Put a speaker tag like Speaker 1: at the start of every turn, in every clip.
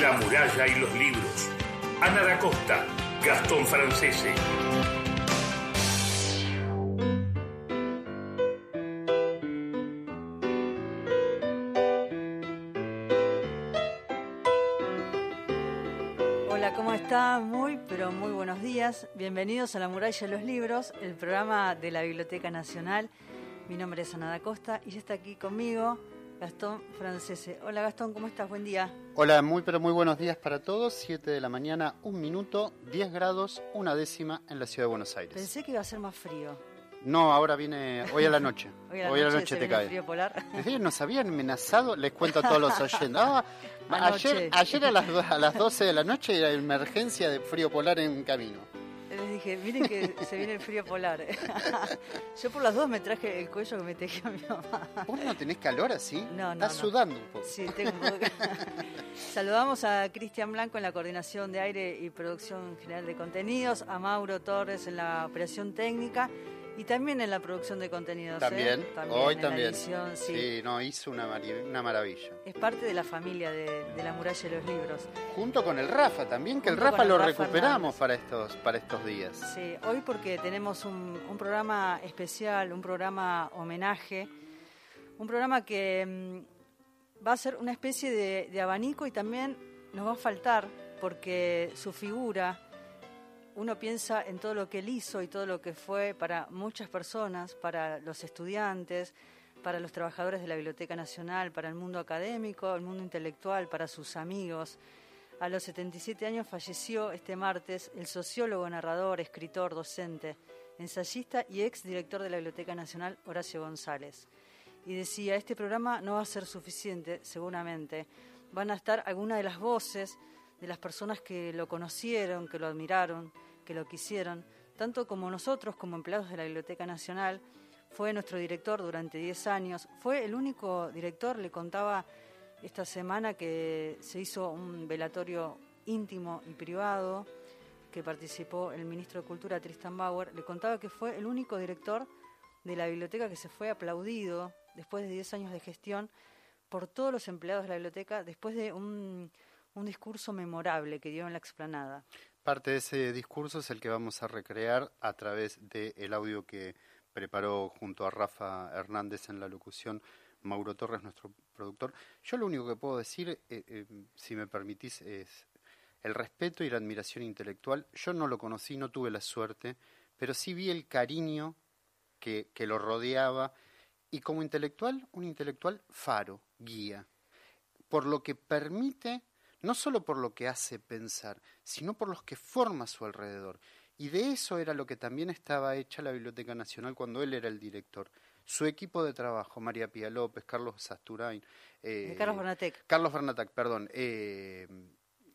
Speaker 1: La muralla y los libros. Ana da Costa, Gastón Francese.
Speaker 2: Hola, ¿cómo está? Muy, pero muy buenos días. Bienvenidos a La Muralla y los Libros, el programa de la Biblioteca Nacional. Mi nombre es Ana da Costa y está aquí conmigo Gastón Francese. Hola Gastón, ¿cómo estás? Buen día.
Speaker 3: Hola, muy pero muy buenos días para todos. 7 de la mañana, un minuto, 10 grados, una décima en la ciudad de Buenos Aires.
Speaker 2: Pensé que iba a ser más frío.
Speaker 3: No, ahora viene, hoy a la noche.
Speaker 2: Hoy a la noche,
Speaker 3: te cae.
Speaker 2: frío polar.
Speaker 3: Nos habían amenazado, les cuento a todos los oyentes. Ah, ayer, ayer a, las, a las 12 de la noche era emergencia de frío polar en camino.
Speaker 2: Dije, miren que se viene el frío polar. Yo por las dos me traje el cuello que me tejió mi mamá.
Speaker 3: ¿Vos no tenés calor así?
Speaker 2: No, no,
Speaker 3: Estás
Speaker 2: no.
Speaker 3: sudando un poco.
Speaker 2: Sí, tengo un poco Saludamos a Cristian Blanco en la coordinación de aire y producción general de contenidos, a Mauro Torres en la operación técnica y también en la producción de contenidos. ¿eh?
Speaker 3: También, hoy
Speaker 2: en la
Speaker 3: también.
Speaker 2: edición, sí.
Speaker 3: sí, no, hizo una, una maravilla.
Speaker 2: Es parte de la familia de, de la muralla de los libros.
Speaker 3: Junto con el Rafa también, que el Rafa
Speaker 2: el
Speaker 3: lo
Speaker 2: Rafa
Speaker 3: recuperamos
Speaker 2: Hernández.
Speaker 3: para estos, para estos días.
Speaker 2: Sí, hoy porque tenemos un, un programa especial, un programa homenaje, un programa que mm, va a ser una especie de, de abanico y también nos va a faltar porque su figura, uno piensa en todo lo que él hizo y todo lo que fue para muchas personas, para los estudiantes, para los trabajadores de la Biblioteca Nacional, para el mundo académico, el mundo intelectual, para sus amigos. A los 77 años falleció este martes el sociólogo, narrador, escritor, docente, ensayista y ex director de la Biblioteca Nacional, Horacio González. Y decía, este programa no va a ser suficiente, seguramente. Van a estar algunas de las voces de las personas que lo conocieron, que lo admiraron, que lo quisieron, tanto como nosotros, como empleados de la Biblioteca Nacional. Fue nuestro director durante 10 años. Fue el único director, le contaba esta semana que se hizo un velatorio íntimo y privado, que participó el ministro de Cultura Tristan Bauer, le contaba que fue el único director de la biblioteca que se fue aplaudido después de 10 años de gestión por todos los empleados de la biblioteca, después de un, un discurso memorable que dio en la explanada.
Speaker 3: Parte de ese discurso es el que vamos a recrear a través del audio que preparó junto a Rafa Hernández en la locución Mauro Torres, nuestro productor. Yo lo único que puedo decir, eh, eh, si me permitís, es el respeto y la admiración intelectual. Yo no lo conocí, no tuve la suerte, pero sí vi el cariño que, que lo rodeaba y como intelectual, un intelectual faro, guía, por lo que permite, no solo por lo que hace pensar, sino por los que forma a su alrededor. Y de eso era lo que también estaba hecha la Biblioteca Nacional cuando él era el director. Su equipo de trabajo, María Pía López, Carlos Sasturain, eh,
Speaker 2: Carlos Bernatec.
Speaker 3: Carlos Bernatac, perdón, eh,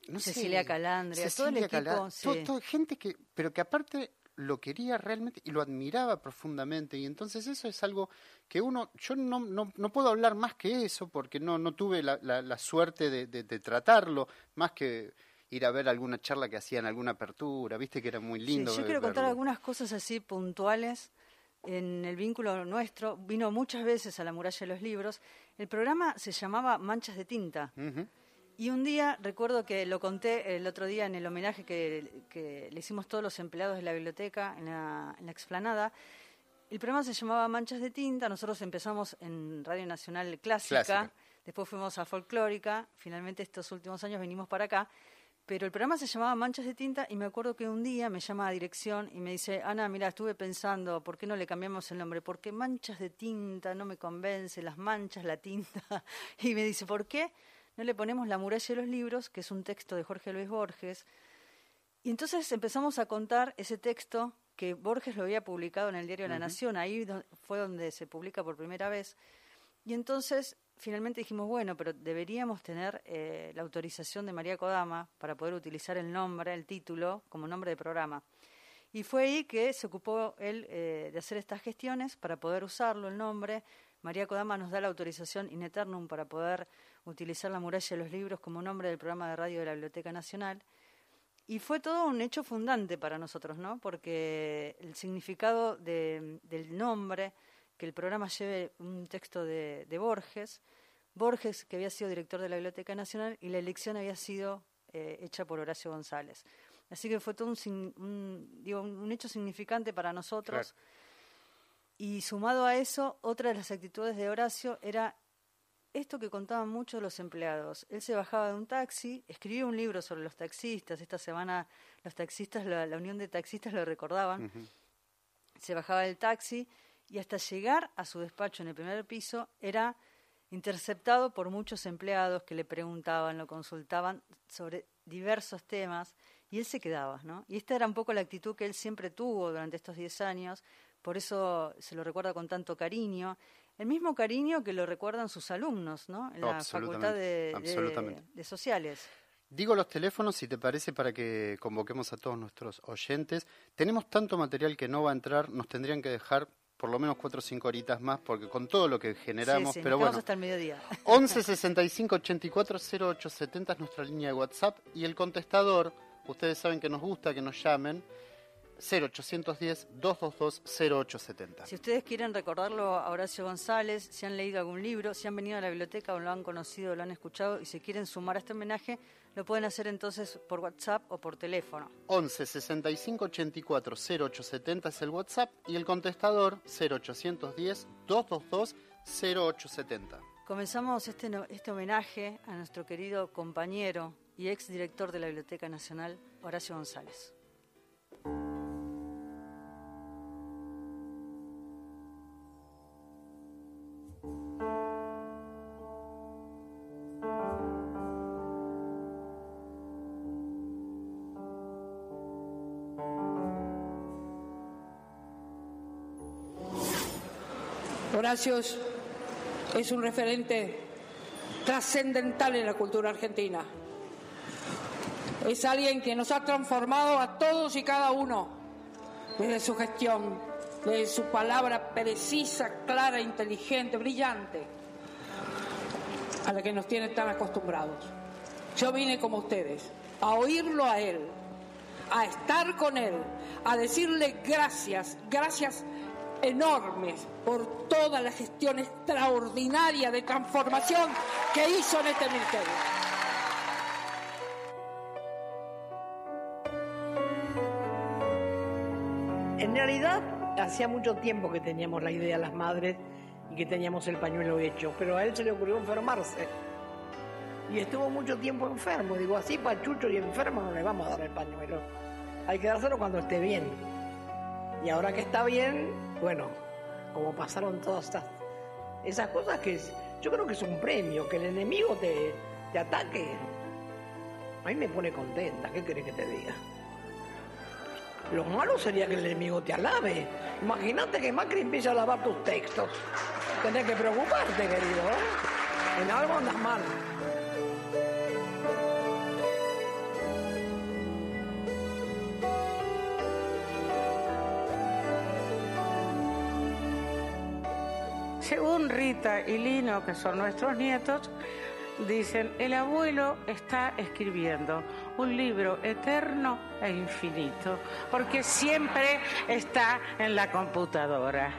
Speaker 3: no sé,
Speaker 2: Cecilia Calandria, todo el
Speaker 3: Cecilia
Speaker 2: equipo, sí.
Speaker 3: gente que, pero que aparte lo quería realmente y lo admiraba profundamente y entonces eso es algo que uno, yo no, no, no puedo hablar más que eso porque no, no tuve la, la- la suerte de, de- de tratarlo, más que ir a ver alguna charla que hacían, alguna apertura, viste que era muy lindo.
Speaker 2: Sí, yo quiero contar algunas cosas así puntuales en el vínculo nuestro. Vino muchas veces a la muralla de los libros. El programa se llamaba Manchas de Tinta. Y un día, recuerdo que lo conté el otro día en el homenaje que, que le hicimos todos los empleados de la biblioteca en la, en la explanada. El programa se llamaba Manchas de Tinta. Nosotros empezamos en Radio Nacional Clásica,
Speaker 3: Clásica.
Speaker 2: después fuimos a Folclórica. Finalmente, estos últimos años venimos para acá. Pero el programa se llamaba Manchas de Tinta y me acuerdo que un día me llama a dirección y me dice, Ana, mira, estuve pensando, ¿por qué no le cambiamos el nombre? Porque Manchas de Tinta no me convence, las manchas, la tinta. Y me dice, ¿por qué no le ponemos La muralla de los libros, que es un texto de Jorge Luis Borges? Y entonces empezamos a contar ese texto que Borges lo había publicado en el diario La Nación, ahí fue donde se publica por primera vez. Y entonces finalmente dijimos, bueno, pero deberíamos tener eh, la autorización de María Kodama para poder utilizar el nombre, el título, como nombre de programa. Y fue ahí que se ocupó él eh, de hacer estas gestiones para poder usarlo, el nombre. María Kodama nos da la autorización in eternum para poder utilizar la muralla de los libros como nombre del programa de radio de la Biblioteca Nacional. Y fue todo un hecho fundante para nosotros, ¿no? Porque el significado de- del nombre, que el programa lleve un texto de, de Borges, Borges, que había sido director de la Biblioteca Nacional, y la elección había sido eh, hecha por Horacio González. Así que fue todo un, digo, un hecho significante para nosotros. Y sumado a eso, otra de las actitudes de Horacio era esto que contaban muchos los empleados. Él se bajaba de un taxi, escribía un libro sobre los taxistas. Esta semana los taxistas, la, Unión de Taxistas lo recordaban. Se bajaba del taxi y hasta llegar a su despacho en el primer piso era interceptado por muchos empleados que le preguntaban, lo consultaban sobre diversos temas y él se quedaba, ¿no? Y esta era un poco la actitud que él siempre tuvo durante estos 10 años, por eso se lo recuerda con tanto cariño, el mismo cariño que lo recuerdan sus alumnos, ¿no? En la Facultad de, de Sociales.
Speaker 3: Digo los teléfonos, si te parece, para que convoquemos a todos nuestros oyentes. Tenemos tanto material que no va a entrar, nos tendrían que dejar por lo menos cuatro o cinco horitas más, porque con todo lo que generamos,
Speaker 2: sí, sí,
Speaker 3: pero bueno.
Speaker 2: hasta el mediodía.
Speaker 3: 11 65 84 0870 es nuestra línea de WhatsApp y el contestador, ustedes saben que nos gusta que nos llamen, 0810-222-0870.
Speaker 2: Si ustedes quieren recordarlo a Horacio González, si han leído algún libro, si han venido a la biblioteca o lo han conocido, o lo han escuchado y se quieren sumar a este homenaje, lo pueden hacer entonces por WhatsApp o por teléfono.
Speaker 3: 11 65 84 0870 es el WhatsApp y el contestador 0810 222 0870.
Speaker 2: Comenzamos este, este homenaje a nuestro querido compañero y ex director de la Biblioteca Nacional, Horacio González.
Speaker 4: Horacio es un referente trascendental en la cultura argentina. Es alguien que nos ha transformado a todos y cada uno desde su gestión, desde su palabra precisa, clara, inteligente, brillante, a la que nos tiene tan acostumbrados. Yo vine como ustedes, a oírlo a él, a estar con él, a decirle gracias, gracias enormes por toda la gestión extraordinaria de transformación que hizo en este ministerio.
Speaker 5: En realidad, hacía mucho tiempo que teníamos la idea las madres y que teníamos el pañuelo hecho, pero a él se le ocurrió enfermarse. Y estuvo mucho tiempo enfermo. Digo, así pachucho y enfermo no le vamos a dar el pañuelo. Hay que dárselo cuando esté bien. Y ahora que está bien, bueno, como pasaron todas estas, esas cosas que yo creo que es un premio, que el enemigo te, ataque. A mí me pone contenta, ¿qué querés que te diga? Lo malo sería que el enemigo te alabe. Imagínate que Macri empieza a alabar tus textos. Tienes que preocuparte, querido. ¿eh? En algo andas mal.
Speaker 6: Rita y Lino, que son nuestros nietos, dicen, el abuelo está escribiendo un libro eterno e infinito, porque siempre está en la computadora.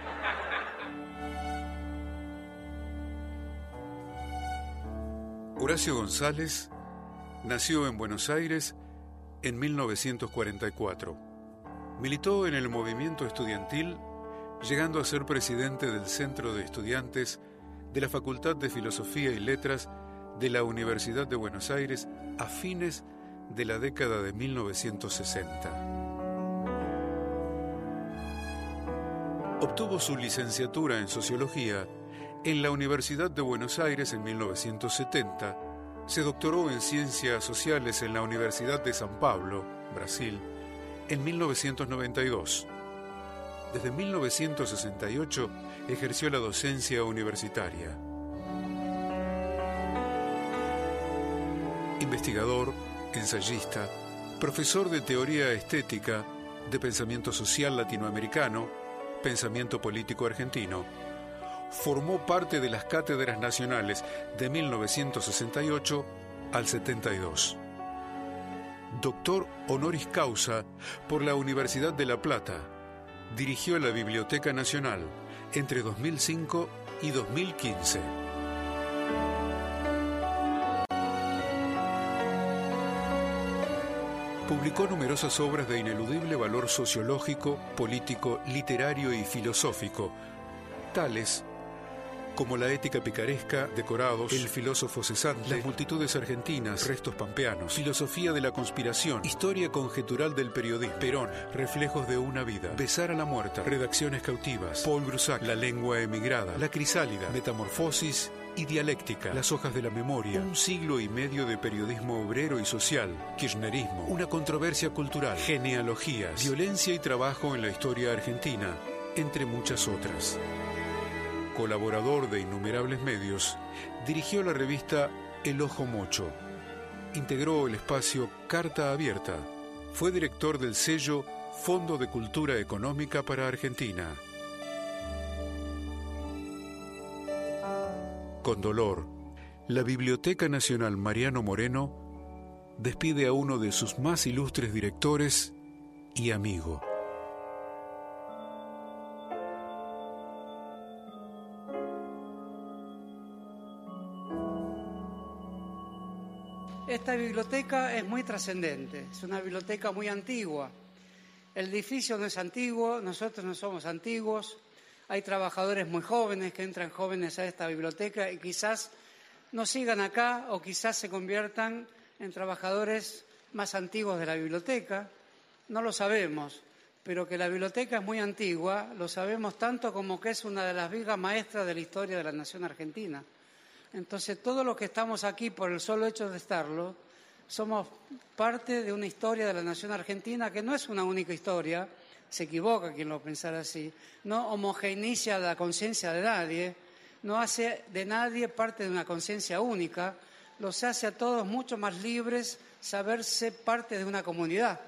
Speaker 7: Horacio González nació en Buenos Aires en 1944. Militó en el movimiento estudiantil llegando a ser presidente del Centro de Estudiantes de la Facultad de Filosofía y Letras de la Universidad de Buenos Aires a fines de la década de 1960. Obtuvo su licenciatura en Sociología en la Universidad de Buenos Aires en 1970, se doctoró en Ciencias Sociales en la Universidad de San Pablo, Brasil, en 1992 desde 1968 ejerció la docencia universitaria. Investigador, ensayista, profesor de teoría estética, de pensamiento social latinoamericano, pensamiento político argentino. Formó parte de las cátedras nacionales de 1968 al 72. Doctor honoris causa por la Universidad de La Plata dirigió la Biblioteca Nacional entre 2005 y 2015. Publicó numerosas obras de ineludible valor sociológico, político, literario y filosófico, tales como la ética picaresca, decorados, el filósofo cesante, las multitudes argentinas, restos pampeanos, filosofía de la conspiración, historia conjetural del periodismo, Perón, reflejos de una vida, besar a la muerta, redacciones cautivas, Paul Grusac, la lengua emigrada, la crisálida, metamorfosis y dialéctica, las hojas de la memoria, un siglo y medio de periodismo obrero y social, kirchnerismo, una controversia cultural, genealogías, violencia y trabajo en la historia argentina, entre muchas otras colaborador de innumerables medios, dirigió la revista El Ojo Mocho. Integró el espacio Carta Abierta. Fue director del sello Fondo de Cultura Económica para Argentina. Con dolor, la Biblioteca Nacional Mariano Moreno despide a uno de sus más ilustres directores y amigo.
Speaker 8: Esta biblioteca es muy trascendente, es una biblioteca muy antigua. El edificio no es antiguo, nosotros no somos antiguos, hay trabajadores muy jóvenes que entran jóvenes a esta biblioteca y quizás no sigan acá o quizás se conviertan en trabajadores más antiguos de la biblioteca, no lo sabemos, pero que la biblioteca es muy antigua, lo sabemos tanto como que es una de las vigas maestras de la historia de la nación argentina. Entonces, todo lo que estamos aquí por el solo hecho de estarlo, somos parte de una historia de la nación argentina que no es una única historia, se equivoca quien lo pensara así, no homogeneiza la conciencia de nadie, no hace de nadie parte de una conciencia única, los hace a todos mucho más libres saberse parte de una comunidad.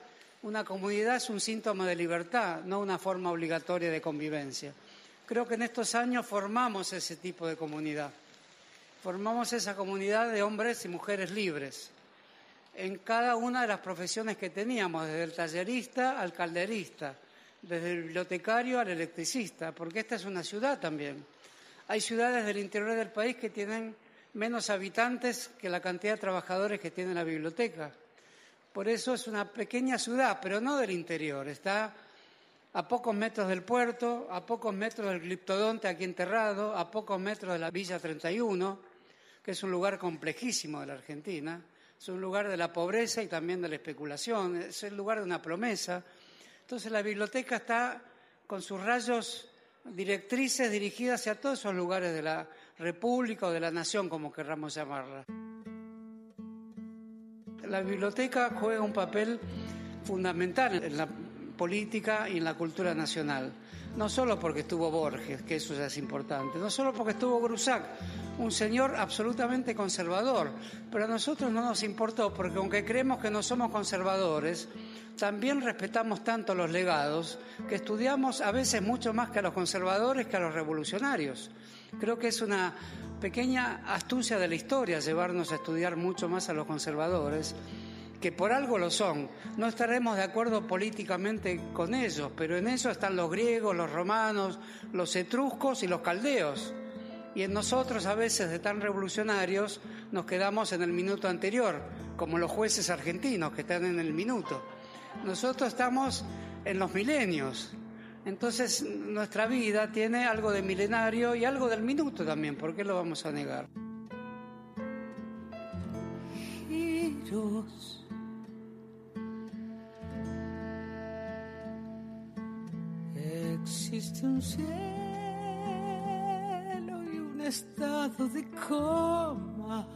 Speaker 8: Una comunidad es un síntoma de libertad, no una forma obligatoria de convivencia. Creo que en estos años formamos ese tipo de comunidad formamos esa comunidad de hombres y mujeres libres en cada una de las profesiones que teníamos, desde el tallerista al calderista, desde el bibliotecario al electricista, porque esta es una ciudad también. Hay ciudades del interior del país que tienen menos habitantes que la cantidad de trabajadores que tiene la biblioteca. Por eso es una pequeña ciudad, pero no del interior. Está a pocos metros del puerto, a pocos metros del gliptodonte aquí enterrado, a pocos metros de la Villa 31 es un lugar complejísimo de la Argentina, es un lugar de la pobreza y también de la especulación, es el lugar de una promesa. Entonces la biblioteca está con sus rayos directrices dirigidas hacia todos esos lugares de la República o de la Nación, como querramos llamarla. La biblioteca juega un papel fundamental en la política y en la cultura nacional. No solo porque estuvo Borges, que eso ya es importante, no solo porque estuvo Grusac, un señor absolutamente conservador, pero a nosotros no nos importó porque aunque creemos que no somos conservadores, también respetamos tanto los legados que estudiamos a veces mucho más que a los conservadores que a los revolucionarios. Creo que es una pequeña astucia de la historia llevarnos a estudiar mucho más a los conservadores que por algo lo son. No estaremos de acuerdo políticamente con ellos, pero en eso están los griegos, los romanos, los etruscos y los caldeos. Y en nosotros a veces de tan revolucionarios nos quedamos en el minuto anterior, como los jueces argentinos que están en el minuto. Nosotros estamos en los milenios. Entonces nuestra vida tiene algo de milenario y algo del minuto también, ¿por qué lo vamos a negar?
Speaker 6: Existe un cielo estado de coma.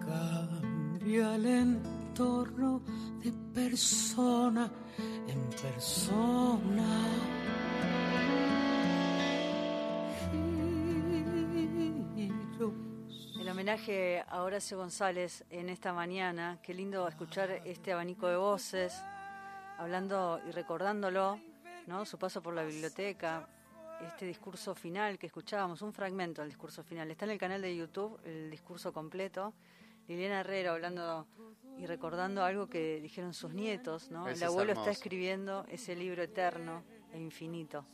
Speaker 6: Cambia el entorno de persona en persona.
Speaker 2: El homenaje a Horacio González en esta mañana. Qué lindo escuchar este abanico de voces hablando y recordándolo, ¿no? Su paso por la biblioteca, este discurso final que escuchábamos, un fragmento del discurso final. Está en el canal de YouTube el discurso completo. Liliana Herrera hablando y recordando algo que dijeron sus nietos, ¿no? el abuelo está escribiendo ese libro eterno e infinito.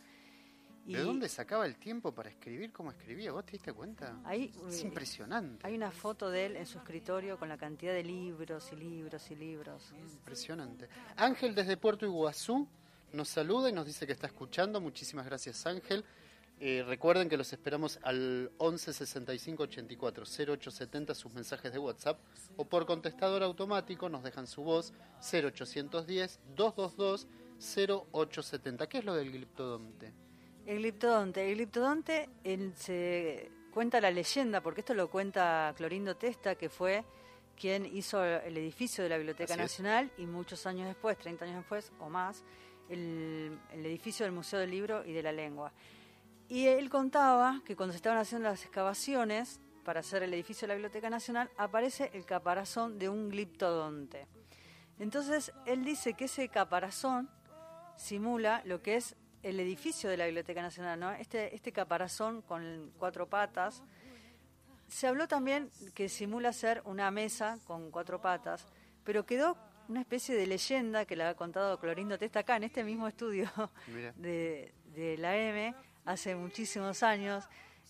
Speaker 3: ¿De dónde sacaba el tiempo para escribir como escribía? ¿Vos te diste cuenta? Es
Speaker 2: eh,
Speaker 3: impresionante.
Speaker 2: Hay una foto de él en su escritorio con la cantidad de libros y libros y libros.
Speaker 3: Impresionante. Ángel desde Puerto Iguazú nos saluda y nos dice que está escuchando. Muchísimas gracias Ángel. Eh, recuerden que los esperamos al 11 65 84 0870 sus mensajes de WhatsApp o por contestador automático nos dejan su voz 0810 222 0870. ¿Qué es lo del gliptodonte?
Speaker 2: El gliptodonte. El gliptodonte se cuenta la leyenda, porque esto lo cuenta Clorindo Testa, que fue quien hizo el edificio de la Biblioteca Nacional y muchos años después, 30 años después o más, el, edificio del Museo del Libro y de la Lengua. Y él contaba que cuando se estaban haciendo las excavaciones para hacer el edificio de la Biblioteca Nacional, aparece el caparazón de un gliptodonte. Entonces, él dice que ese caparazón simula lo que es el edificio de la Biblioteca Nacional, ¿no? Este, este caparazón con cuatro patas. Se habló también que simula ser una mesa con cuatro patas, pero quedó una especie de leyenda que la ha contado Clorindo Testa acá en este mismo estudio de, la M hace muchísimos años.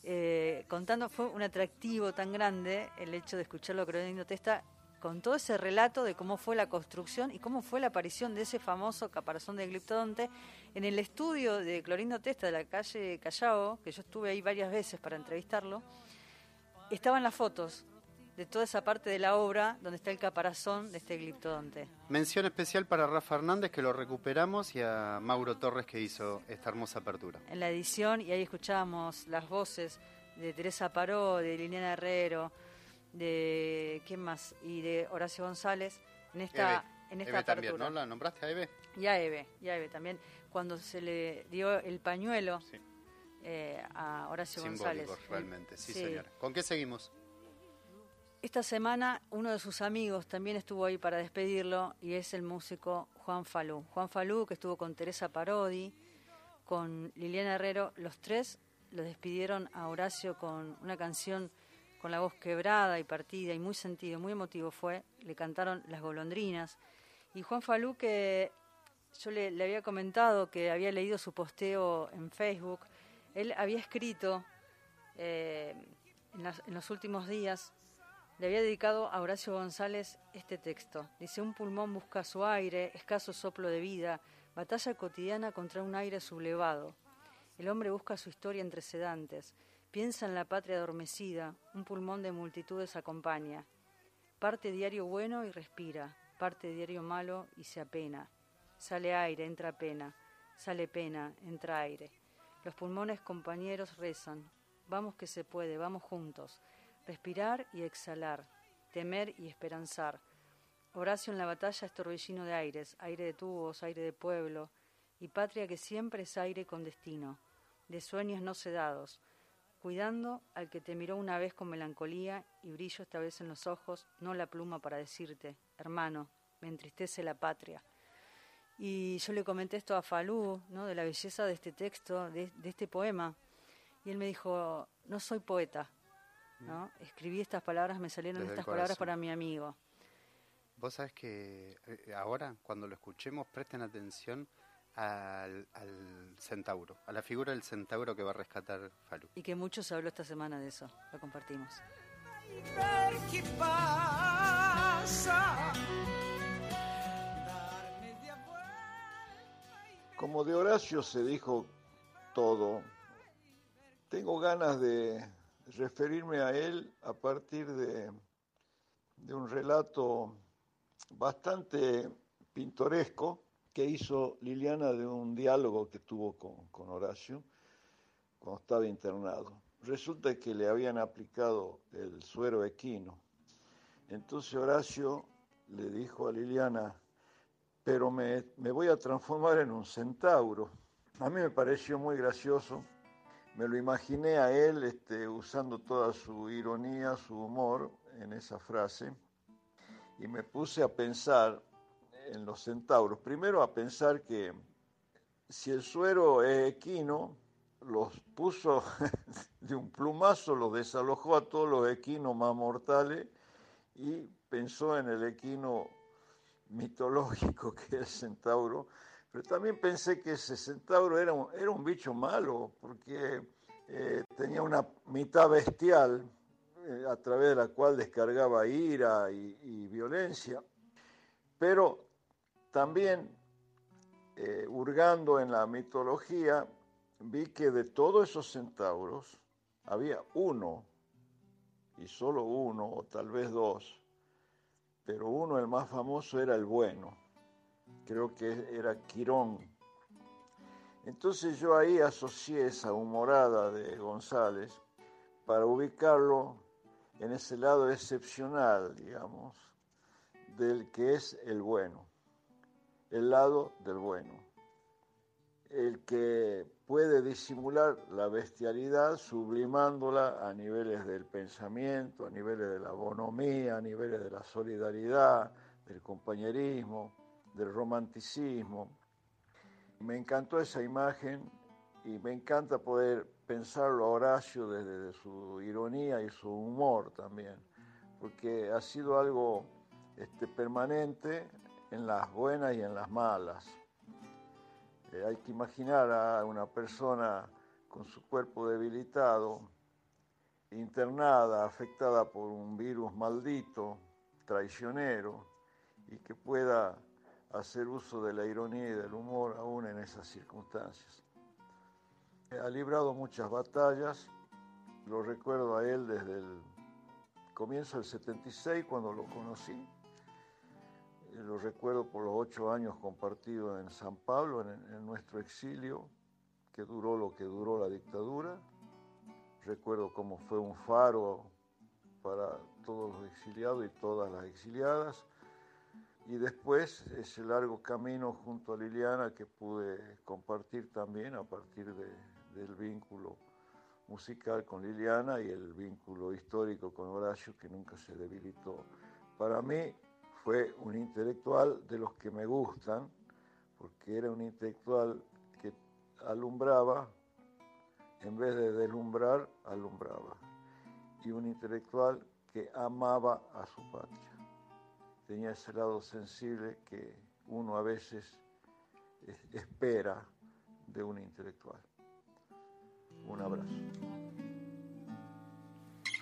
Speaker 2: Eh, contando, fue un atractivo tan grande el hecho de escucharlo Clorindo Testa con todo ese relato de cómo fue la construcción y cómo fue la aparición de ese famoso caparazón de gliptodonte en el estudio de Clorindo Testa de la calle Callao, que yo estuve ahí varias veces para entrevistarlo, estaban las fotos de toda esa parte de la obra donde está el caparazón de este gliptodonte.
Speaker 3: Mención especial para Rafa Hernández que lo recuperamos y a Mauro Torres que hizo esta hermosa apertura.
Speaker 2: En la edición y ahí escuchábamos las voces de Teresa Paró, de Liliana Herrero, de ¿quién más? y de Horacio González en esta en esta
Speaker 3: Eve también, ¿no? ¿La nombraste a Eve?
Speaker 2: Y a Eve, y a Eve también cuando se le dio el pañuelo eh, a Horacio
Speaker 3: Simbólico,
Speaker 2: González.
Speaker 3: realmente, sí, señora. ¿Con qué seguimos?
Speaker 2: Esta semana uno de sus amigos también estuvo ahí para despedirlo y es el músico Juan Falú. Juan Falú que estuvo con Teresa Parodi, con Liliana Herrero, los tres lo despidieron a Horacio con una canción con la voz quebrada y partida y muy sentido, muy emotivo fue, le cantaron Las golondrinas. Y Juan Falú, que yo le, había comentado que había leído su posteo en Facebook, él había escrito eh, en, los últimos días, le había dedicado a Horacio González este texto. Dice, un pulmón busca su aire, escaso soplo de vida, batalla cotidiana contra un aire sublevado. El hombre busca su historia entre sedantes Piensa en la patria adormecida, un pulmón de multitudes acompaña. Parte diario bueno y respira, parte diario malo y se apena. Sale aire, entra pena, sale pena, entra aire. Los pulmones compañeros rezan, vamos que se puede, vamos juntos. Respirar y exhalar, temer y esperanzar. Horacio en la batalla es torbellino de aires, aire de tubos, aire de pueblo, y patria que siempre es aire con destino, de sueños no sedados, cuidando al que te miró una vez con melancolía y brillo esta vez en los ojos, no la pluma para decirte, hermano, me entristece la patria. Y yo le comenté esto a Falú, ¿no? de la belleza de este texto, de, este poema, y él me dijo, no soy poeta, ¿no? Mm. escribí estas palabras, me salieron estas palabras para mi amigo.
Speaker 3: Vos sabés que eh, ahora, cuando lo escuchemos, presten atención al, centauro, a la figura del centauro que va a rescatar Falú.
Speaker 2: Y que mucho se habló esta semana de eso, lo compartimos.
Speaker 9: Como de Horacio se dijo todo, tengo ganas de referirme a él a partir de, de un relato bastante pintoresco que hizo Liliana de un diálogo que tuvo con, Horacio cuando estaba internado. Resulta que le habían aplicado el suero equino. Entonces Horacio le dijo a Liliana, pero me, voy a transformar en un centauro. A mí me pareció muy gracioso, me lo imaginé a él este, usando toda su ironía, su humor en esa frase, y me puse a pensar en los centauros. Primero a pensar que si el suero es equino, los puso de un plumazo, los desalojó a todos los equinos más mortales y pensó en el equino mitológico que es el centauro, Pero también pensé que ese centauro era un, era un bicho malo, porque eh, tenía una mitad bestial eh, a través de la cual descargaba ira y, violencia, pero también eh, hurgando en la mitología, vi que de todos esos centauros había uno, y solo uno, o tal vez dos, pero uno, el más famoso, era el bueno. Creo que era Quirón. Entonces yo ahí asocié esa humorada de González para ubicarlo en ese lado excepcional, digamos, del que es el bueno, el lado del bueno, el que puede disimular la bestialidad sublimándola a niveles del pensamiento, a niveles de la bonomía, a niveles de la solidaridad, del compañerismo, del romanticismo. Me encantó esa imagen y me encanta poder pensarlo a Horacio desde su ironía y su humor también, porque ha sido algo este, permanente en las buenas y en las malas. Eh, hay que imaginar a una persona con su cuerpo debilitado, internada, afectada por un virus maldito, traicionero, y que pueda hacer uso de la ironía y del humor aún en esas circunstancias. Ha librado muchas batallas, lo recuerdo a él desde el comienzo del 76 cuando lo conocí, lo recuerdo por los ocho años compartidos en San Pablo, en, nuestro exilio, que duró lo que duró la dictadura. Recuerdo cómo fue un faro para todos los exiliados y todas las exiliadas. Y después ese largo camino junto a Liliana que pude compartir también a partir del vínculo musical con Liliana y el vínculo histórico con Horacio que nunca se debilitó. Para mí fue un intelectual de los que me gustan, porque era un intelectual que alumbraba, en vez de deslumbrar, alumbraba. Y un intelectual que amaba a su patria. Tenía ese lado sensible que uno a veces espera de un intelectual. Un abrazo.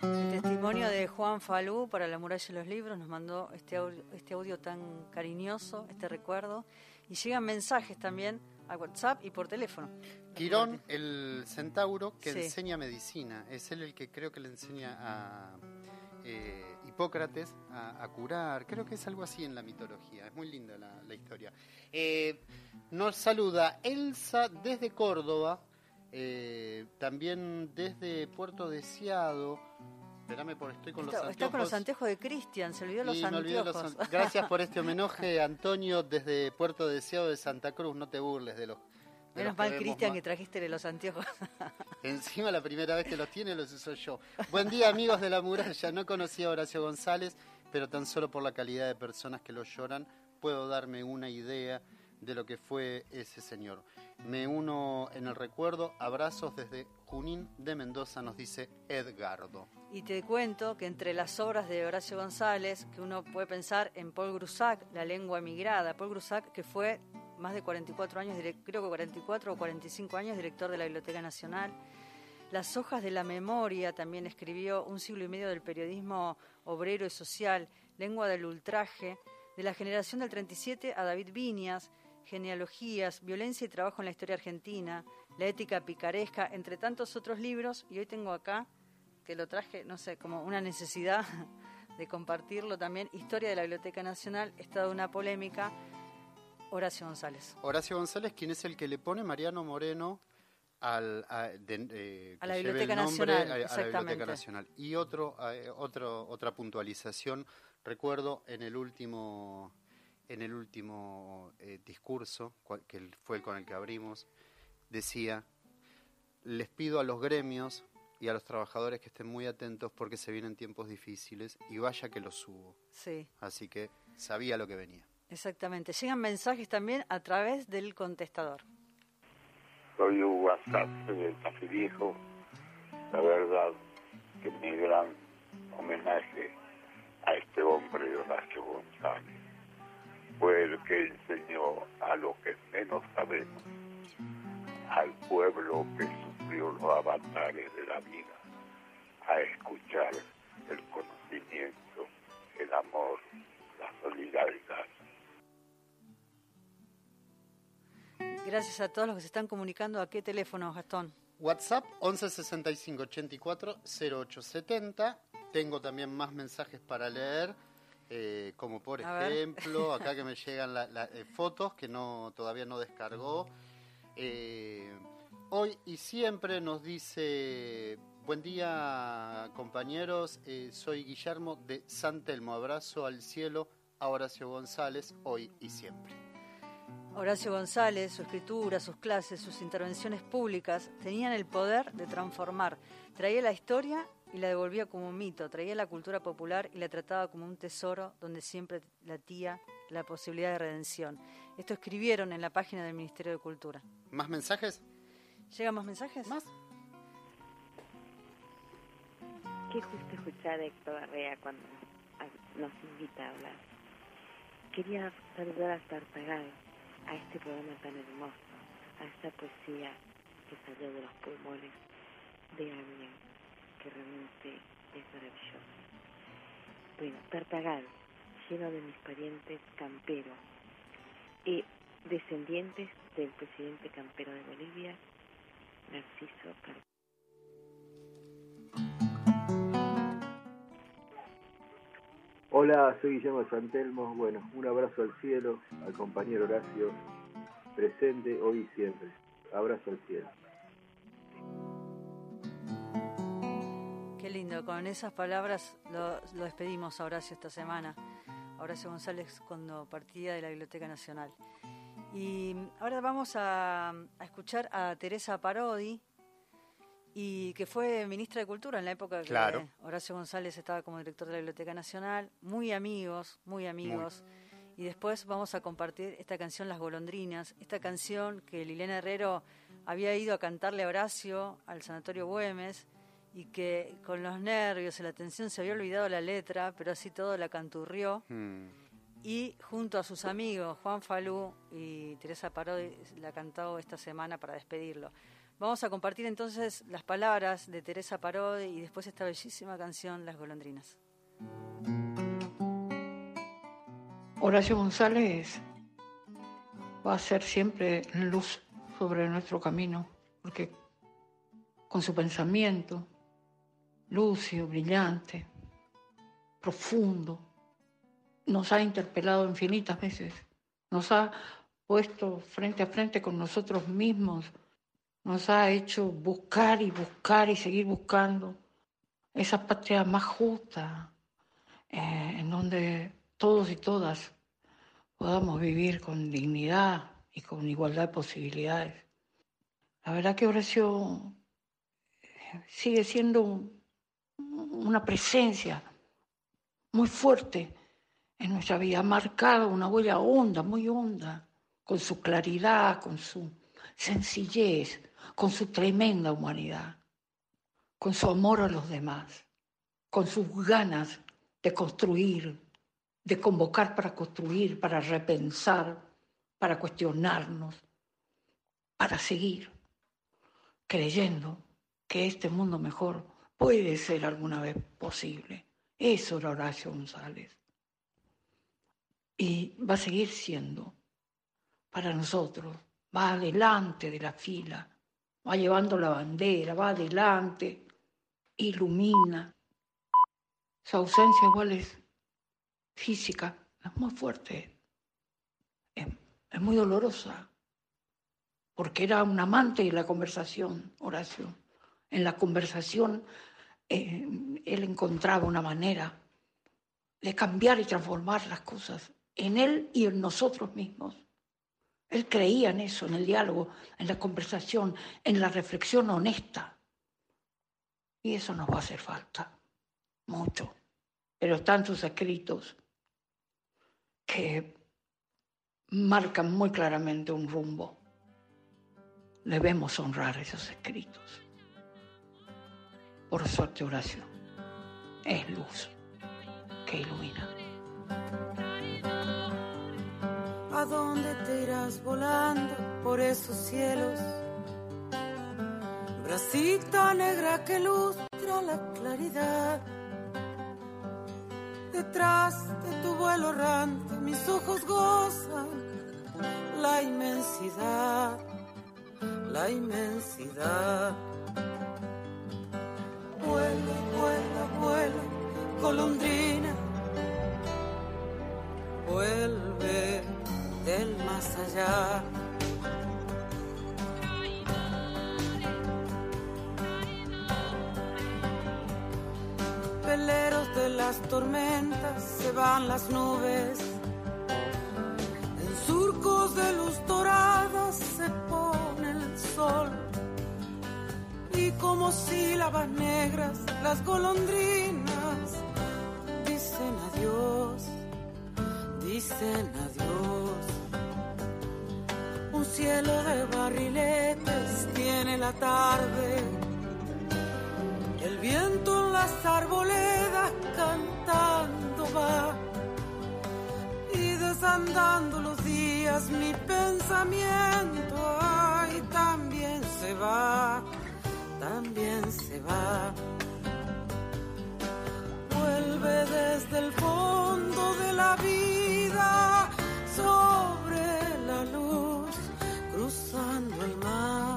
Speaker 2: El testimonio de Juan Falú para la muralla de los libros nos mandó este audio, este audio tan cariñoso, este recuerdo. Y llegan mensajes también a WhatsApp y por teléfono.
Speaker 3: Quirón, el centauro que enseña medicina, es él el que creo que le enseña a eh, Hipócrates a, curar, creo que es algo así en la mitología, es muy linda la, historia. Eh, nos saluda Elsa desde Córdoba, eh, también desde Puerto Deseado. Espérame, por estoy con los
Speaker 2: anteojos. Está con los anteojos de Cristian, se olvidó los anteojos.
Speaker 3: Gracias por este homenaje, Antonio, desde Puerto Deseado de Santa Cruz. No te burles de los.
Speaker 2: Menos mal, Cristian, que trajiste los anteojos.
Speaker 3: Encima, la primera vez que los tiene los uso yo. Buen día, amigos de la muralla. No conocía a Horacio González, pero tan solo por la calidad de personas que lo lloran, puedo darme una idea de lo que fue ese señor. Me uno en el recuerdo, abrazos desde Junín de Mendoza, nos dice Edgardo.
Speaker 2: Y te cuento que entre las obras de Horacio González, que uno puede pensar en Paul Grusac, La lengua emigrada, Paul Grusac que fue más de 44 años, creo que 44 o 45 años director de la Biblioteca Nacional. Las hojas de la memoria también escribió un siglo y medio del periodismo obrero y social, Lengua del ultraje, de la generación del 37 a David Viñas, genealogías, violencia y trabajo en la historia argentina, la ética picaresca, entre tantos otros libros. Y hoy tengo acá, que lo traje, no sé, como una necesidad de compartirlo también, Historia de la Biblioteca Nacional, Estado de una polémica, Horacio González.
Speaker 3: Horacio González, quien es el que le pone Mariano Moreno al, a,
Speaker 2: la Biblioteca Nacional.
Speaker 3: A, la Biblioteca Nacional. Y otro, otro, otra puntualización, recuerdo en el último en el último eh, discurso, que fue con el que abrimos, decía, les pido a los gremios y a los trabajadores que estén muy atentos porque se vienen tiempos difíciles y vaya que los subo.
Speaker 2: Sí.
Speaker 3: Así que sabía lo que venía.
Speaker 2: Exactamente. Llegan mensajes también a través del contestador.
Speaker 10: Soy un WhatsApp del Café Viejo. La verdad que mi gran homenaje a este hombre, Horacio González fue el que enseñó a lo que menos sabemos, al pueblo que sufrió los avatares de la vida, a escuchar el conocimiento, el amor, la solidaridad.
Speaker 2: Gracias a todos los que se están comunicando. ¿A qué teléfono, Gastón?
Speaker 3: WhatsApp 11 65 84 0870. Tengo también más mensajes para leer, eh, como por
Speaker 2: A
Speaker 3: ejemplo, acá que me llegan la- la- eh, fotos que no todavía no descargó. Eh, hoy y siempre nos dice, buen día compañeros, soy Guillermo de San Telmo, abrazo al cielo a Horacio González, hoy y siempre.
Speaker 2: Horacio González, su escritura, sus clases, sus intervenciones públicas tenían el poder de transformar. Traía la historia y la devolvía como un mito, traía la cultura popular y la trataba como un tesoro donde siempre latía la posibilidad de redención. Esto escribieron en la página del Ministerio de Cultura.
Speaker 3: ¿Más mensajes?
Speaker 2: ¿Llegan más mensajes?
Speaker 3: Más.
Speaker 11: Qué justo escuchar a Héctor Barrea cuando nos, nos invita a hablar. Quería saludar a Tartagal, a este programa tan hermoso, a esta poesía que salió de los pulmones de alguien que realmente es maravilloso. Bueno, Tartagal, lleno de mis parientes camperos y descendientes del presidente campero de Bolivia, Narciso Carvalho.
Speaker 12: Hola, soy Guillermo Santelmo. Bueno, un abrazo al cielo, al compañero Horacio, presente hoy y siempre. Abrazo al cielo.
Speaker 2: Qué lindo, con esas palabras lo, lo despedimos a Horacio esta semana. Horacio González cuando partía de la Biblioteca Nacional. Y ahora vamos a, a escuchar a Teresa Parodi, y que fue ministra de Cultura en la época que
Speaker 3: Claro.
Speaker 2: Horacio González estaba como director de la Biblioteca Nacional. Muy amigos, muy amigos. Y después vamos a compartir esta canción Las Golondrinas, esta canción que Liliana Herrero había ido a cantarle a Horacio al Sanatorio Güemes y que con los nervios y la tensión se había olvidado la letra, pero así todo la canturrió.
Speaker 3: Hmm.
Speaker 2: Y junto a sus amigos Juan Falú y Teresa Parodi la cantó esta semana para despedirlo. Vamos a compartir entonces las palabras de Teresa Parodi y después esta bellísima canción Las Golondrinas.
Speaker 13: Horacio González va a ser siempre luz sobre nuestro camino, porque con su pensamiento lúcido, brillante, profundo, nos ha interpelado infinitas veces, nos ha puesto frente a frente con nosotros mismos, nos ha hecho buscar y buscar y seguir buscando esa patria más justa, eh, en donde todos y todas podamos vivir con dignidad y con igualdad de posibilidades. La verdad que Horacio eh, sigue siendo una presencia muy fuerte en nuestra vida, ha marcado una huella honda, muy honda, con su claridad, con su sencillez, con su tremenda humanidad, con su amor a los demás, con sus ganas de construir, de convocar para construir, para repensar, para cuestionarnos, para seguir creyendo que este mundo mejor puede ser alguna vez posible. Eso era Horacio González. Y va a seguir siendo para nosotros. Va adelante de la fila, va llevando la bandera, va adelante, ilumina. Su ausencia igual es física, es muy fuerte, es, muy dolorosa, porque era un amante de la conversación, Horacio. En la conversación eh, él encontraba una manera de cambiar y transformar las cosas en él y en nosotros mismos. Él creía en eso, en el diálogo, en la conversación, en la reflexión honesta. Y eso nos va a hacer falta, mucho. Pero están sus escritos que marcan muy claramente un rumbo. Debemos honrar esos escritos. Por suerte, Horacio, es luz que ilumina.
Speaker 6: ¿A dónde te irás volando por esos cielos? Bracita negra que lustra la claridad. Detrás de tu vuelo errante mis ojos gozan la inmensidad, la inmensidad. Vuela, vuela, vuela, golondrina. Vuelve del más allá. Veleros de las tormentas se van las nubes. En surcos de luz dorada se pone el sol. Como sílabas negras las golondrinas dicen adiós, dicen adiós. Un cielo de barriletes tiene la tarde. El viento en las arboledas cantando va. Y desandando los días mi pensamiento, ay, también se va, también se va. Vuelve desde el fondo de la vida sobre la luz, cruzando el mar,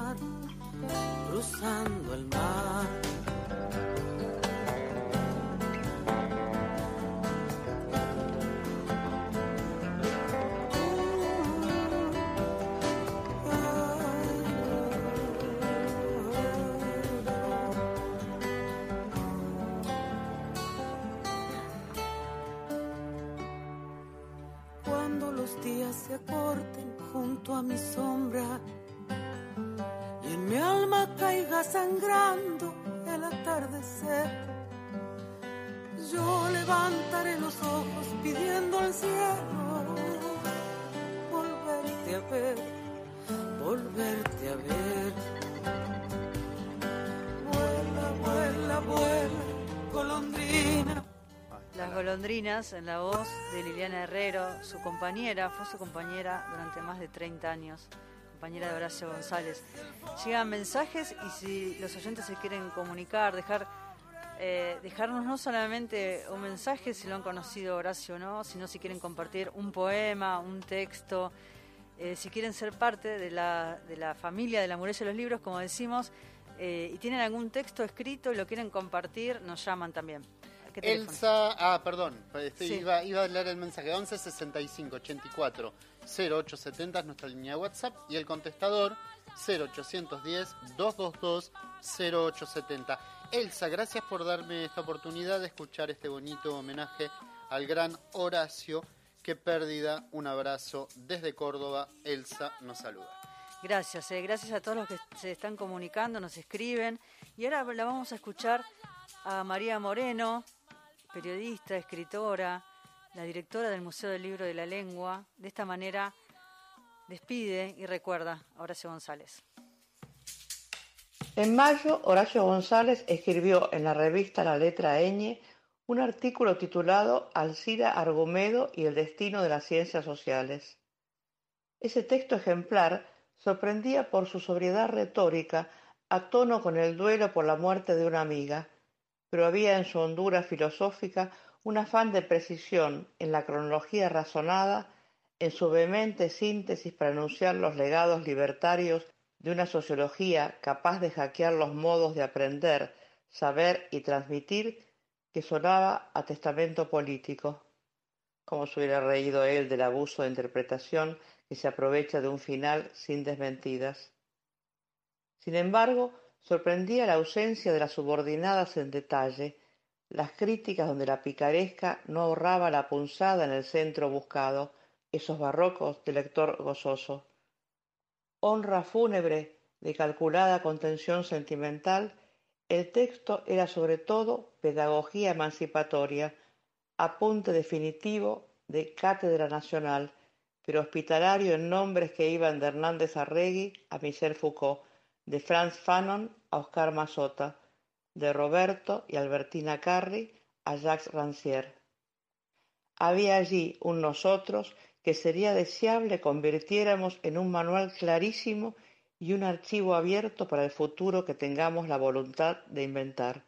Speaker 2: golondrinas en la voz de Liliana Herrero, su compañera, fue su compañera durante más de 30 años, compañera de Horacio González. Llegan mensajes y si los oyentes se quieren comunicar, dejar eh, dejarnos no solamente un mensaje si lo han conocido Horacio o no, sino si quieren compartir un poema, un texto, eh, si quieren ser parte de la, de la familia de la muralla de los libros, como decimos, eh, y tienen algún texto escrito y lo quieren compartir, nos llaman también. ¿Qué teléfono?
Speaker 3: Elsa, ah, perdón, este,
Speaker 2: Sí.
Speaker 3: iba, iba a leer el mensaje 11 65 84 0870 es nuestra línea de WhatsApp y el contestador 0810 222 0870. Elsa, gracias por darme esta oportunidad de escuchar este bonito homenaje al gran Horacio. Qué pérdida, un abrazo desde Córdoba. Elsa nos saluda.
Speaker 2: Gracias, eh, gracias a todos los que se están comunicando, nos escriben. Y ahora la vamos a escuchar a María Moreno, periodista, escritora, la directora del Museo del Libro de la Lengua. De esta manera despide y recuerda a Horacio González.
Speaker 14: En mayo, Horacio González escribió en la revista La Letra Ñ un artículo titulado Alcira Argumedo y el destino de las ciencias sociales. Ese texto ejemplar sorprendía por su sobriedad retórica a tono con el duelo por la muerte de una amiga, pero había en su hondura filosófica un afán de precisión en la cronología razonada, en su vehemente síntesis para enunciar los legados libertarios de una sociología capaz de hackear los modos de aprender, saber y transmitir que sonaba a testamento político. Como se hubiera reído él del abuso de interpretación que se aprovecha de un final sin desmentidas. Sin embargo, sorprendía la ausencia de las subordinadas en detalle, las críticas donde la picaresca no ahorraba la punzada en el centro buscado, esos barrocos de lector gozoso. Honra fúnebre de calculada contención sentimental, el texto era sobre todo pedagogía emancipatoria, apunte definitivo de cátedra nacional, pero hospitalario en nombres que iban de Hernández Arregui a Michel Foucault, de Franz Fanon a Oscar Mazota, de Roberto y Albertina Carri a Jacques Rancière. Había allí un nosotros que sería deseable convirtiéramos en un manual clarísimo y un archivo abierto para el futuro que tengamos la voluntad de inventar.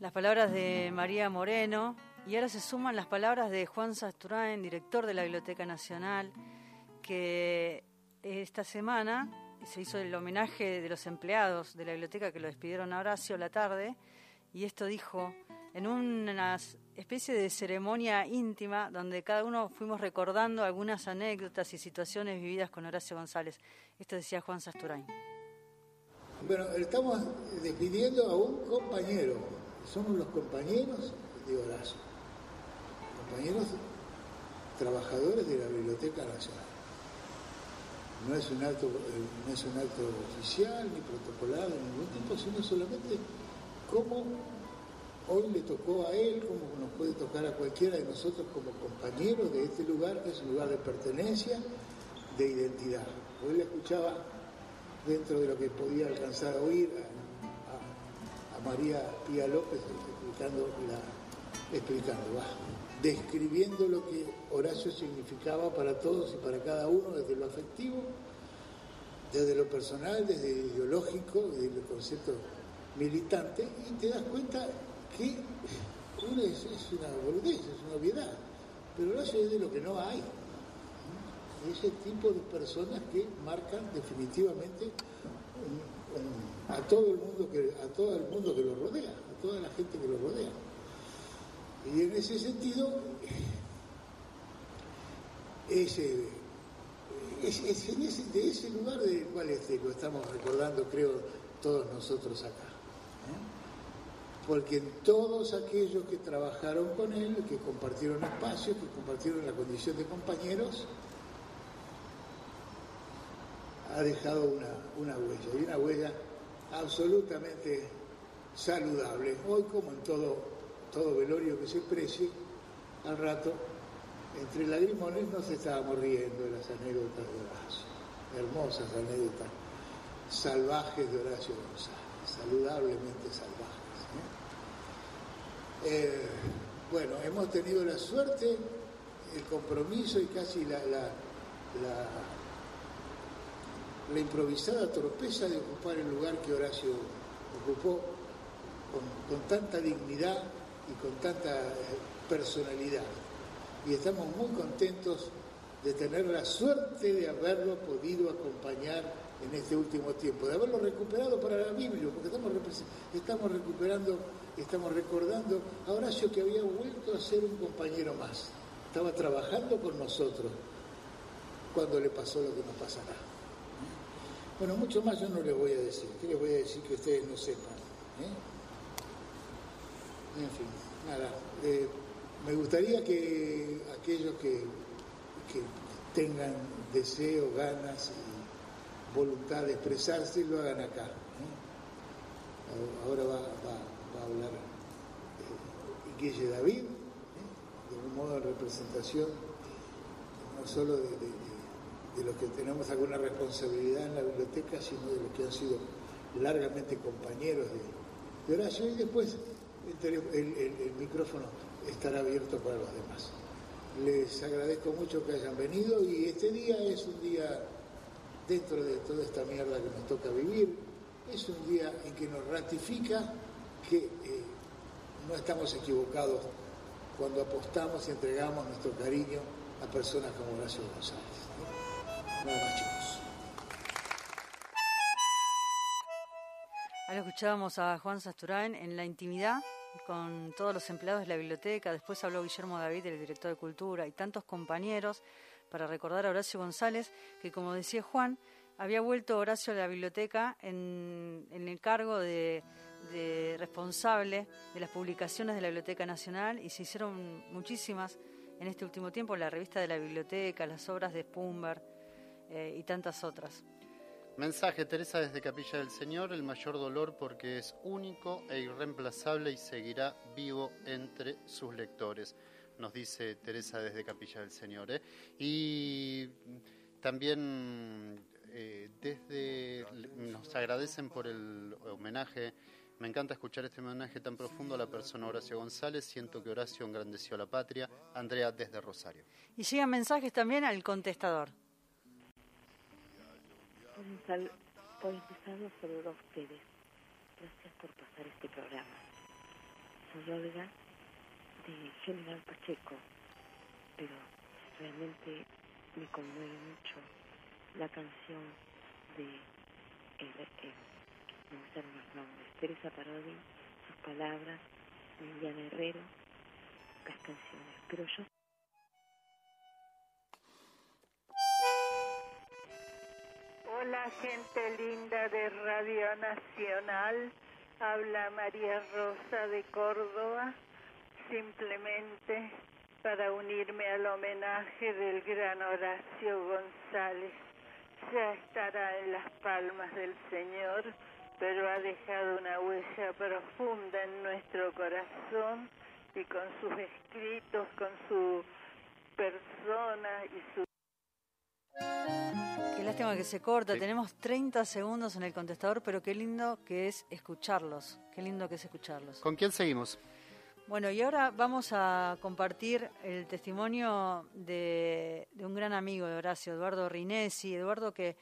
Speaker 2: Las palabras de María Moreno y ahora se suman las palabras de Juan Sasturain, director de la Biblioteca Nacional, que esta semana se hizo el homenaje de los empleados de la biblioteca que lo despidieron a Horacio la tarde y esto dijo en una especie de ceremonia íntima donde cada uno fuimos recordando algunas anécdotas y situaciones vividas con Horacio González. Esto decía Juan Sasturain.
Speaker 15: Bueno, estamos despidiendo a un compañero, somos los compañeros de Horacio, compañeros trabajadores de la Biblioteca Nacional. No es un acto, no es un acto oficial ni protocolado de ningún tipo, sino solamente cómo hoy le tocó a él, como nos puede tocar a cualquiera de nosotros como compañeros de este lugar, que es un lugar de pertenencia, de identidad. Hoy le escuchaba, dentro de lo que podía alcanzar a oír, a, María Pía López explicando, explicando describiendo lo que Horacio significaba para todos y para cada uno, desde lo afectivo, desde lo personal, desde lo ideológico, desde el concepto militante, y te das cuenta que uno es, una boludez, es una obviedad, pero Horacio es de lo que no hay. Ese tipo de personas que marcan definitivamente a todo el mundo que a todo el mundo que lo rodea, a toda la gente que lo rodea. Y en ese sentido, ese, de ese lugar del cual este, lo estamos recordando, creo, todos nosotros acá. ¿eh? Porque todos aquellos que trabajaron con él, que compartieron espacios, que compartieron la condición de compañeros, ha dejado una, una huella, y una huella absolutamente saludable. Hoy, como en todo todo velorio que se precie, al rato, entre lagrimones nos estábamos riendo de las anécdotas de Horacio, hermosas anécdotas, salvajes de Horacio González, saludablemente salvajes. Eh, bueno, hemos tenido la suerte, el compromiso y casi la, la, la improvisada torpeza de ocupar el lugar que Horacio ocupó con tanta dignidad y con tanta eh, personalidad. Y estamos muy contentos de tener la suerte de haberlo podido acompañar en este último tiempo, de haberlo recuperado para la Biblia, porque estamos, estamos recuperando, estamos recordando a Horacio que había vuelto a ser un compañero más. Estaba trabajando con nosotros cuando le pasó lo que nos pasará. Bueno, mucho más yo no les voy a decir. ¿Qué les voy a decir que ustedes no sepan? ¿Eh? En fin, nada. Eh, me gustaría que aquellos que, tengan deseo, ganas y voluntad de expresarse lo hagan acá. ¿eh? Ahora va, a hablar eh, Guille David, de un modo de representación no solo de, los que tenemos alguna responsabilidad en la biblioteca, sino de los que han sido largamente compañeros de, de Horacio y después el, micrófono estará abierto para los demás. Les agradezco mucho que hayan venido y este día es un día, dentro de toda esta mierda que nos toca vivir, es un día en que nos ratifica que eh, no estamos equivocados cuando apostamos y entregamos nuestro cariño a personas como Horacio González. Nada más chicos.
Speaker 2: Ahora escuchábamos a Juan Sasturain en la intimidad con todos los empleados de la biblioteca, después habló Guillermo David, el director de Cultura, y tantos compañeros para recordar a Horacio González, que como decía Juan, había vuelto Horacio a la biblioteca en, el cargo de, responsable de las publicaciones de la Biblioteca Nacional y se hicieron muchísimas en este último tiempo, la revista de la biblioteca, las obras de Spumber eh, y tantas otras.
Speaker 3: Mensaje, Teresa desde Capilla del Señor, el mayor dolor porque es único e irreemplazable y seguirá vivo entre sus lectores, nos dice Teresa desde Capilla del Señor. ¿eh? Y también eh, desde nos agradecen por el homenaje Me encanta escuchar este homenaje tan profundo a la persona Horacio González. Siento que Horacio engrandeció a la patria. Andrea desde Rosario.
Speaker 2: Y llegan mensajes también al contestador.
Speaker 11: Por empezar, los saludo a ustedes. Gracias por pasar este programa. Soy Olga de General Pacheco, pero realmente me conmueve mucho la canción de el, el, no me salen los nombres, Teresa Parodi, sus palabras, Liliana Herrero, las canciones. Pero yo
Speaker 16: Hola gente linda de Radio Nacional, habla María Rosa de Córdoba, simplemente para unirme al homenaje del gran Horacio González. Ya estará en las palmas del Señor, pero ha dejado una huella profunda en nuestro corazón y con sus escritos, con su persona y su...
Speaker 2: Qué lástima que se corta. Tenemos 30 segundos en el contestador, pero qué lindo que es escucharlos. Qué lindo que es escucharlos.
Speaker 3: ¿Con quién seguimos?
Speaker 2: Bueno, y ahora vamos a compartir el testimonio de, de un gran amigo de Horacio, Eduardo Rinesi. Eduardo que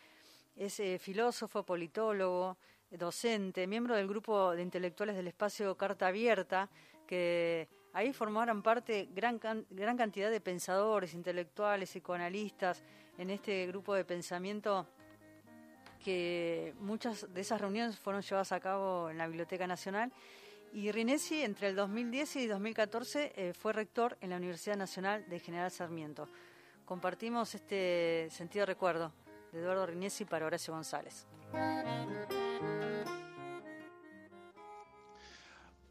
Speaker 2: es eh, filósofo, politólogo, docente, miembro del grupo de intelectuales del espacio Carta Abierta, que ahí formaron parte gran, gran cantidad de pensadores, intelectuales, psicoanalistas en este grupo de pensamiento que muchas de esas reuniones fueron llevadas a cabo en la Biblioteca Nacional y Rinesi, entre el 2010 y 2014, eh, fue rector en la Universidad Nacional de General Sarmiento. Compartimos este sentido de recuerdo de Eduardo Rinesi para Horacio González.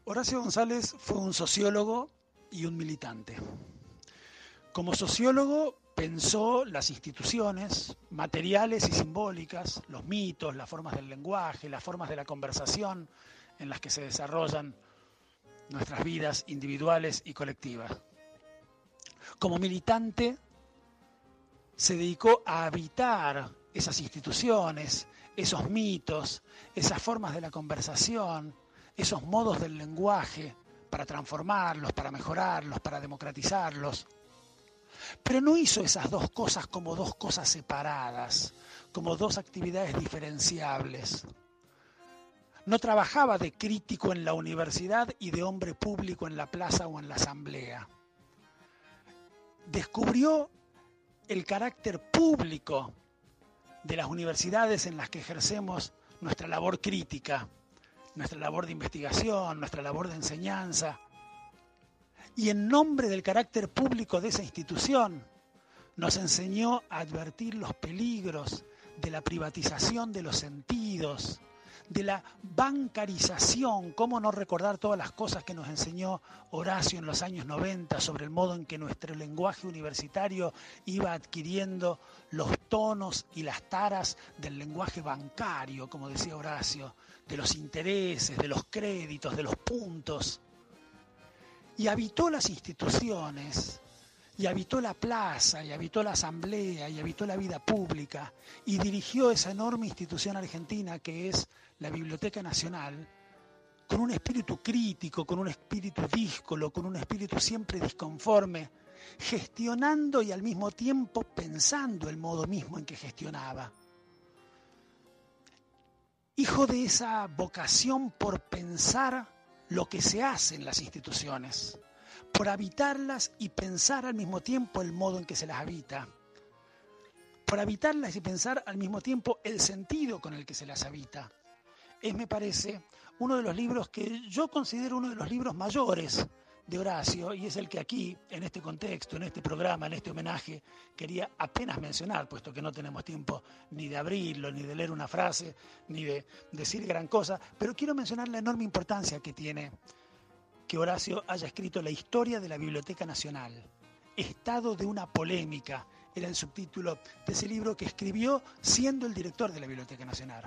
Speaker 17: Horacio González fue un sociólogo y un militante. Como sociólogo pensó las instituciones materiales y simbólicas, los mitos, las formas del lenguaje, las formas de la conversación, en las que se desarrollan nuestras vidas individuales y colectivas. Como militante, se dedicó a habitar esas instituciones, esos mitos, esas formas de la conversación, esos modos del lenguaje, para transformarlos, para mejorarlos, para democratizarlos. Pero no hizo esas dos cosas como dos cosas separadas, como dos actividades diferenciables no trabajaba de crítico en la universidad y de hombre público en la plaza o en la asamblea. Descubrió el carácter público de las universidades en las que ejercemos nuestra labor crítica, nuestra labor de investigación, nuestra labor de enseñanza. Y en nombre del carácter público de esa institución, nos enseñó a advertir los peligros de la privatización de los sentidos, de la bancarización, cómo no recordar todas las cosas que nos enseñó Horacio en los años 90 sobre el modo en que nuestro lenguaje universitario iba adquiriendo los tonos y las taras del lenguaje bancario, como decía Horacio, de los intereses, de los créditos, de los puntos. Y habitó las instituciones y habitó la plaza, y habitó la asamblea, y habitó la vida pública, y dirigió esa enorme institución argentina que es la Biblioteca Nacional, con un espíritu crítico, con un espíritu díscolo, con un espíritu siempre disconforme, gestionando y al mismo tiempo pensando el modo mismo en que gestionaba. Hijo de esa vocación por pensar lo que se hace en las instituciones por habitarlas y pensar al mismo tiempo el modo en que se las habita, por habitarlas y pensar al mismo tiempo el sentido con el que se las habita. Es, me parece, uno de los libros que yo considero uno de los libros mayores de Horacio y es el que aquí, en este contexto, en este programa, en este homenaje, quería apenas mencionar, puesto que no tenemos tiempo ni de abrirlo, ni de leer una frase, ni de decir gran cosa, pero quiero mencionar la enorme importancia que tiene que Horacio haya escrito la historia de la Biblioteca Nacional. Estado de una polémica era el subtítulo de ese libro que escribió siendo el director de la Biblioteca Nacional.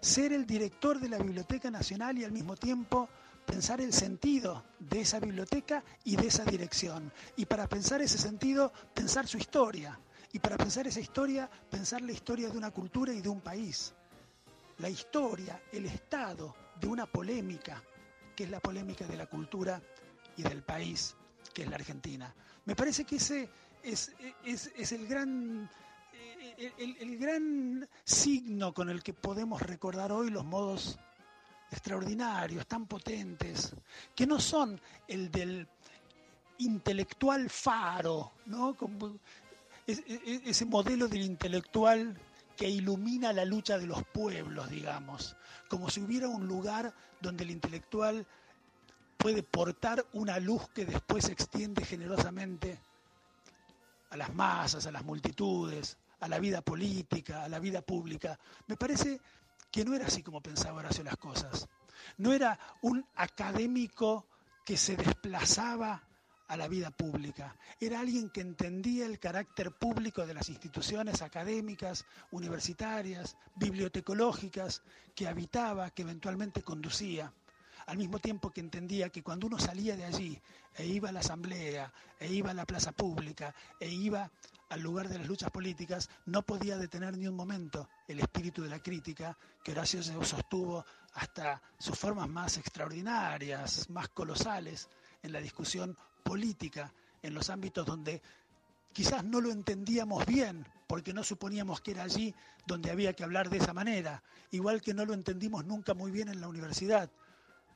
Speaker 17: Ser el director de la Biblioteca Nacional y al mismo tiempo pensar el sentido de esa biblioteca y de esa dirección. Y para pensar ese sentido, pensar su historia. Y para pensar esa historia, pensar la historia de una cultura y de un país. La historia, el estado de una polémica, que es la polémica de la cultura y del país, que es la Argentina. Me parece que ese es, es, el gran el, el, gran signo con el que podemos recordar hoy los modos extraordinarios, tan potentes, que no son el del intelectual faro, ¿no? Ese modelo del intelectual que ilumina la lucha de los pueblos, digamos, como si hubiera un lugar donde el intelectual puede portar una luz que después se extiende generosamente a las masas, a las multitudes, a la vida política, a la vida pública. Me parece que no era así como pensaba Horacio las cosas. No era un académico que se desplazaba a la vida pública. Era alguien que entendía el carácter público de las instituciones académicas, universitarias, bibliotecológicas, que habitaba, que eventualmente conducía. Al mismo tiempo que entendía que cuando uno salía de allí e iba a la asamblea, e iba a la plaza pública, e iba al lugar de las luchas políticas, no podía detener ni un momento el espíritu de la crítica que Horacio sostuvo hasta sus formas más extraordinarias, más colosales en la discusión política, en los ámbitos donde quizás no lo entendíamos bien, porque no suponíamos que era allí donde había que hablar de esa manera, igual que no lo entendimos nunca muy bien en la universidad,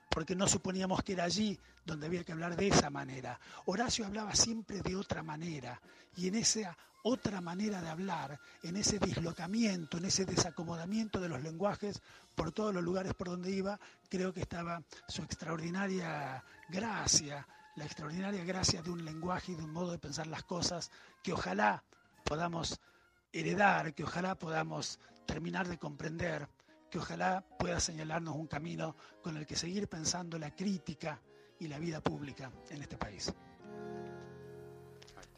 Speaker 17: porque no suponíamos que era allí donde había que hablar de esa manera. Horacio hablaba siempre de otra manera, y en esa otra manera de hablar, en ese dislocamiento, en ese desacomodamiento de los lenguajes por todos los lugares por donde iba, creo que estaba su extraordinaria gracia, la extraordinaria gracia de un lenguaje y de un modo de pensar las cosas que ojalá podamos heredar, que ojalá podamos terminar de comprender, que ojalá pueda señalarnos un camino con el que seguir pensando la crítica y la vida pública en este país.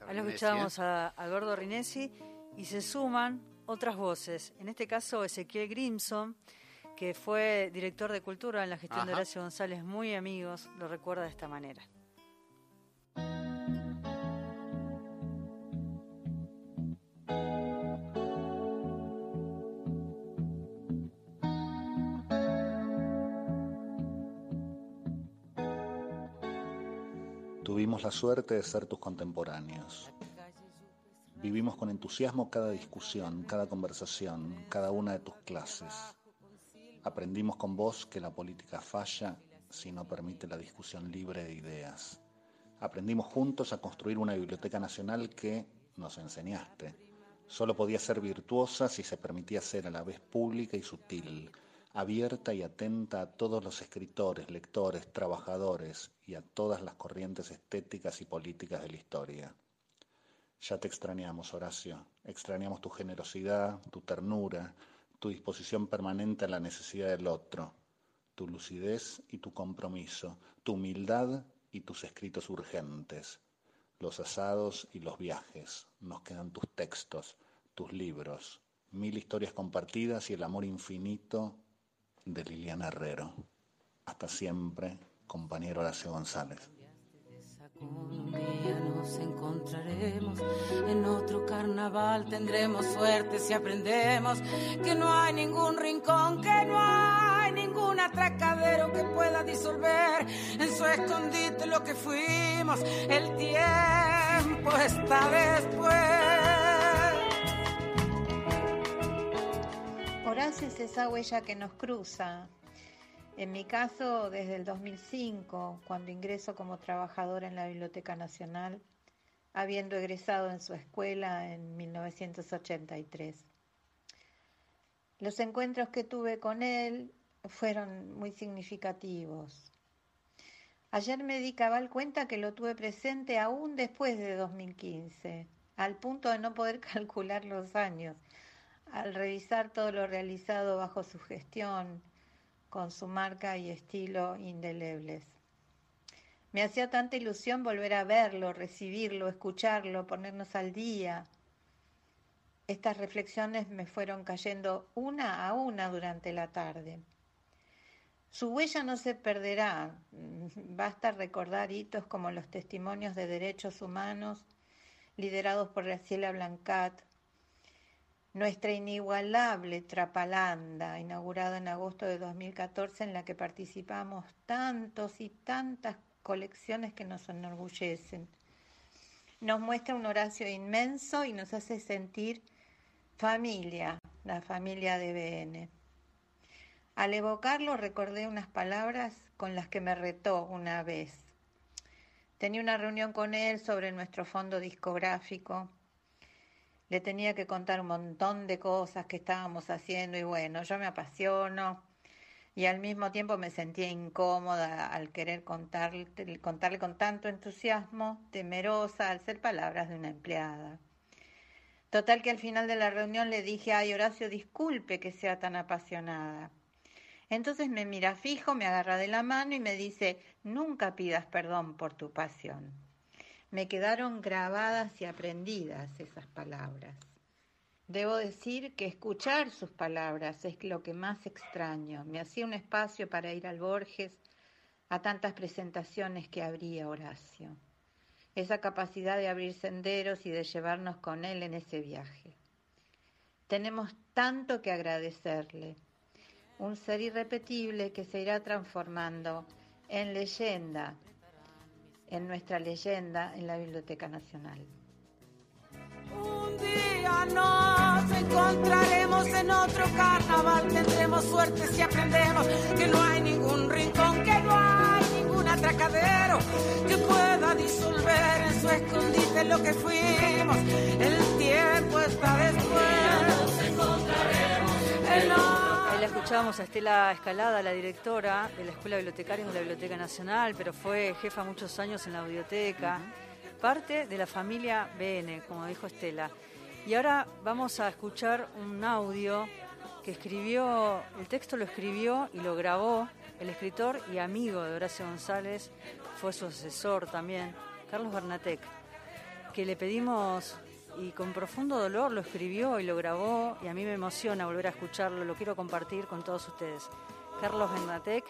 Speaker 2: Ahí lo escuchábamos a, a Gordo Rinesi y se suman otras voces, en este caso Ezequiel Grimson, que fue director de cultura en la gestión de Horacio González, muy amigos, lo recuerda de esta manera.
Speaker 18: La suerte de ser tus contemporáneos. Vivimos con entusiasmo cada discusión, cada conversación, cada una de tus clases. Aprendimos con vos que la política falla si no permite la discusión libre de ideas. Aprendimos juntos a construir una biblioteca nacional que, nos enseñaste, solo podía ser virtuosa si se permitía ser a la vez pública y sutil, abierta y atenta a todos los escritores, lectores, trabajadores y a todas las corrientes estéticas y políticas de la historia. Ya te extrañamos, Horacio, extrañamos tu generosidad, tu ternura, tu disposición permanente a la necesidad del otro, tu lucidez y tu compromiso, tu humildad y tus escritos urgentes, los asados y los viajes, nos quedan tus textos, tus libros, mil historias compartidas y el amor infinito de Liliana Herrero. Hasta siempre, compañero Horacio González.
Speaker 6: Nos encontraremos, en otro carnaval tendremos suerte si aprendemos que no hay ningún rincón, que no hay ningún atracadero que pueda disolver en su escondite lo que fuimos. El tiempo está después.
Speaker 19: Horacio es esa huella que nos cruza. En mi caso, desde el 2005, cuando ingreso como trabajadora en la Biblioteca Nacional, habiendo egresado en su escuela en 1983. Los encuentros que tuve con él fueron muy significativos. Ayer me di cabal cuenta que lo tuve presente aún después de 2015, al punto de no poder calcular los años al revisar todo lo realizado bajo su gestión, con su marca y estilo indelebles. Me hacía tanta ilusión volver a verlo, recibirlo, escucharlo, ponernos al día. Estas reflexiones me fueron cayendo una a una durante la tarde. Su huella no se perderá. Basta recordar hitos como los testimonios de derechos humanos liderados por Graciela Blancat, nuestra inigualable Trapalanda, inaugurada en agosto de 2014, en la que participamos tantos y tantas colecciones que nos enorgullecen. Nos muestra un Horacio inmenso y nos hace sentir familia, la familia de BN. Al evocarlo recordé unas palabras con las que me retó una vez. Tenía una reunión con él sobre nuestro fondo discográfico. Le tenía que contar un montón de cosas que estábamos haciendo y bueno, yo me apasiono y al mismo tiempo me sentía incómoda al querer contarle, contarle con tanto entusiasmo, temerosa al ser palabras de una empleada. Total que al final de la reunión le dije, ay Horacio, disculpe que sea tan apasionada. Entonces me mira fijo, me agarra de la mano y me dice, nunca pidas perdón por tu pasión. Me quedaron grabadas y aprendidas esas palabras. Debo decir que escuchar sus palabras es lo que más extraño. Me hacía un espacio para ir al Borges, a tantas presentaciones que abría Horacio. Esa capacidad de abrir senderos y de llevarnos con él en ese viaje. Tenemos tanto que agradecerle. Un ser irrepetible que se irá transformando en leyenda, en nuestra leyenda en la Biblioteca Nacional.
Speaker 6: Un día nos encontraremos en otro carnaval, tendremos suerte si aprendemos que no hay ningún rincón, que no hay ningún atracadero que pueda disolver en su escondite lo que fuimos. El tiempo está después. Nos encontraremos en
Speaker 2: Ahí la escuchábamos a Estela Escalada, la directora de la Escuela Bibliotecaria de la Biblioteca Nacional, pero fue jefa muchos años en la biblioteca parte de la familia BN, como dijo Estela. Y ahora vamos a escuchar un audio que escribió, el texto lo escribió y lo grabó el escritor y amigo de Horacio González, fue su asesor también, Carlos Bernatec, que le pedimos y con profundo dolor lo escribió y lo grabó y a mí me emociona volver a escucharlo, lo quiero compartir con todos ustedes. Carlos Bernatec,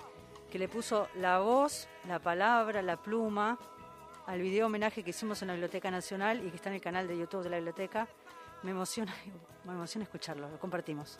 Speaker 2: que le puso la voz, la palabra, la pluma al video homenaje que hicimos en la Biblioteca Nacional y que está en el canal de YouTube de la biblioteca. Me emociona, me emociona escucharlo, lo compartimos.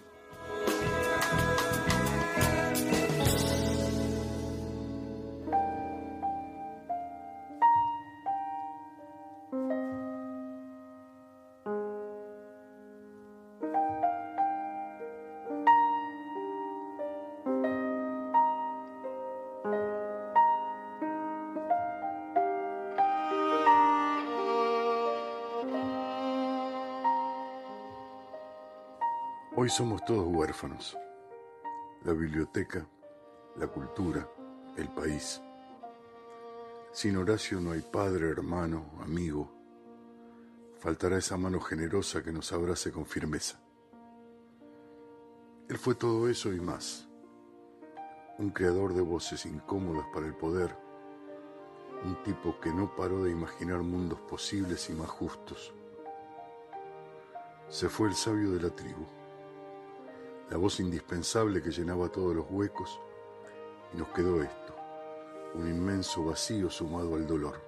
Speaker 20: Somos todos huérfanos. La biblioteca, la cultura, el país. Sin Horacio no hay padre, hermano, amigo. Faltará esa mano generosa que nos abrace con firmeza. Él fue todo eso y más. Un creador de voces incómodas para el poder. Un tipo que no paró de imaginar mundos posibles y más justos. Se fue el sabio de la tribu la voz indispensable que llenaba todos los huecos, y nos quedó esto, un inmenso vacío sumado al dolor.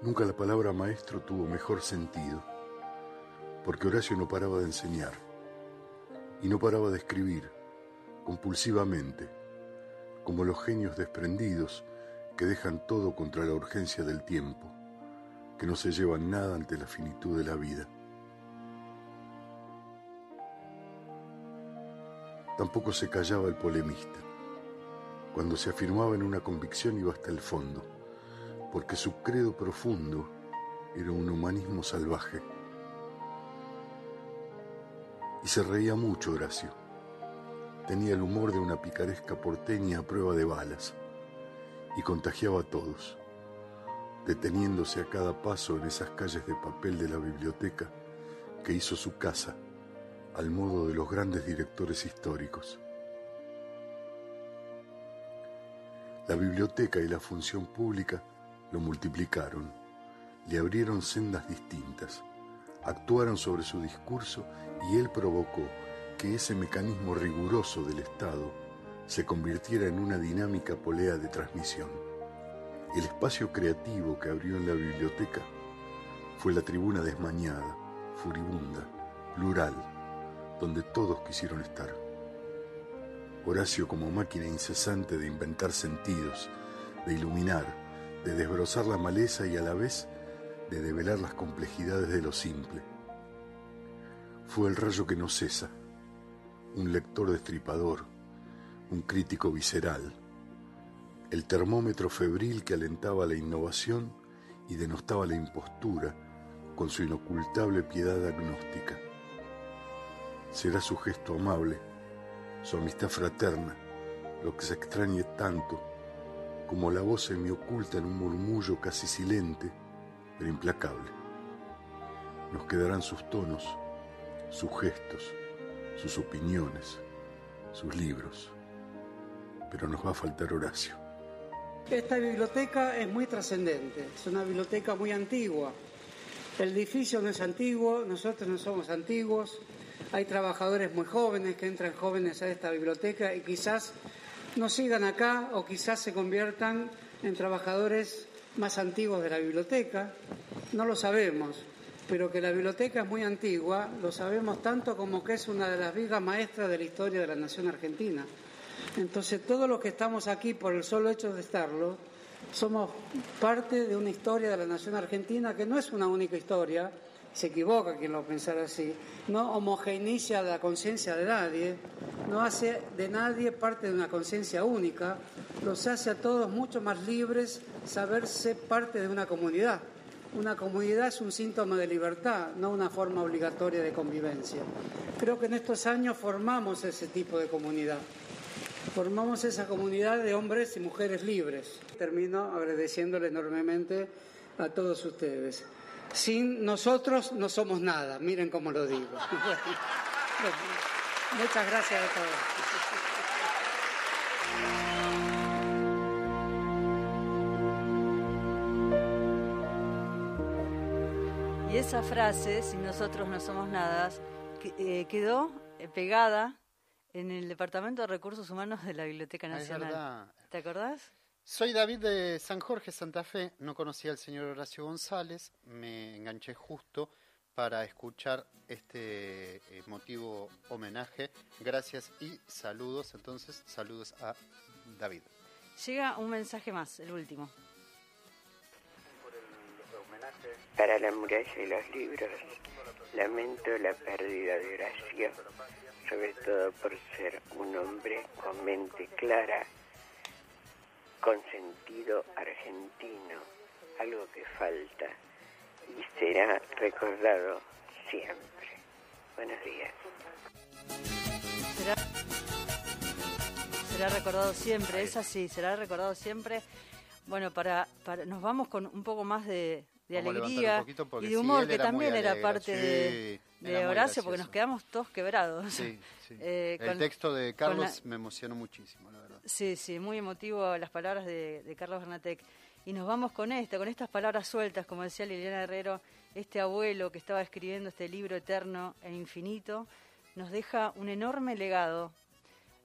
Speaker 20: Nunca la palabra maestro tuvo mejor sentido, porque Horacio no paraba de enseñar, y no paraba de escribir, compulsivamente, como los genios desprendidos que dejan todo contra la urgencia del tiempo, que no se llevan nada ante la finitud de la vida. Tampoco se callaba el polemista. Cuando se afirmaba en una convicción iba hasta el fondo, porque su credo profundo era un humanismo salvaje. Y se reía mucho Horacio. Tenía el humor de una picaresca porteña a prueba de balas y contagiaba a todos, deteniéndose a cada paso en esas calles de papel de la biblioteca que hizo su casa al modo de los grandes directores históricos. La biblioteca y la función pública lo multiplicaron, le abrieron sendas distintas, actuaron sobre su discurso y él provocó que ese mecanismo riguroso del Estado se convirtiera en una dinámica polea de transmisión. El espacio creativo que abrió en la biblioteca fue la tribuna desmañada, furibunda, plural, donde todos quisieron estar. Horacio como máquina incesante de inventar sentidos, de iluminar, de desbrozar la maleza y a la vez de develar las complejidades de lo simple. Fue el rayo que no cesa, un lector destripador, un crítico visceral, el termómetro febril que alentaba la innovación y denostaba la impostura con su inocultable piedad agnóstica. Será su gesto amable, su amistad fraterna, lo que se extrañe tanto como la voz oculta en un murmullo casi silente, pero implacable. Nos quedarán sus tonos, sus gestos, sus opiniones, sus libros, pero nos va a faltar Horacio.
Speaker 8: Esta biblioteca es muy trascendente, es una biblioteca muy antigua. El edificio no es antiguo, nosotros no somos antiguos, hay trabajadores muy jóvenes que entran jóvenes a esta biblioteca y quizás no sigan acá o quizás se conviertan en trabajadores más antiguos de la biblioteca, no lo sabemos, pero que la biblioteca es muy antigua, lo sabemos tanto como que es una de las vigas maestras de la historia de la nación argentina. Entonces, todos los que estamos aquí por el solo hecho de estarlo, somos parte de una historia de la nación argentina que no es una única historia, se equivoca quien lo pensara así, no homogeneiza la conciencia de nadie, no hace de nadie parte de una conciencia única, los hace a todos mucho más libres saberse parte de una comunidad. Una comunidad es un síntoma de libertad, no una forma obligatoria de convivencia. Creo que en estos años formamos ese tipo de comunidad formamos esa comunidad de hombres y mujeres libres. Termino agradeciéndole enormemente a todos ustedes. Sin nosotros no somos nada, miren cómo lo digo. Muchas gracias a todos.
Speaker 2: Y esa frase, sin nosotros no somos nada, eh, quedó eh, pegada en el Departamento de Recursos Humanos de la Biblioteca
Speaker 3: Ah,
Speaker 2: Nacional. ¿Te acordás?
Speaker 3: Soy David de San Jorge, Santa Fe. No conocía al señor Horacio González. Me enganché justo para escuchar este emotivo homenaje. Gracias y saludos. Entonces, saludos a David.
Speaker 2: Llega un mensaje más, el último.
Speaker 21: Para la muralla y los libros, lamento la pérdida de Horacio, sobre todo por ser un hombre con mente clara, con sentido argentino, algo que falta y será recordado siempre. Buenos días.
Speaker 2: Será, será recordado siempre, es así, será recordado siempre. Bueno, para, para nos vamos con un poco más de, alegría y de humor, que también era parte de,
Speaker 3: sí,
Speaker 2: de
Speaker 3: era
Speaker 2: Horacio, porque nos quedamos todos quebrados.
Speaker 3: Sí, sí.
Speaker 2: Eh,
Speaker 3: El
Speaker 2: con-
Speaker 3: texto de
Speaker 2: la-
Speaker 3: Carlos me emocionó muchísimo, la verdad.
Speaker 2: Sí, sí, muy emotivo las palabras de, Carlos Bernatec. Y nos vamos con esto, con estas palabras sueltas, como decía Liliana Herrero, este abuelo que estaba escribiendo este libro eterno e infinito, nos deja un enorme legado.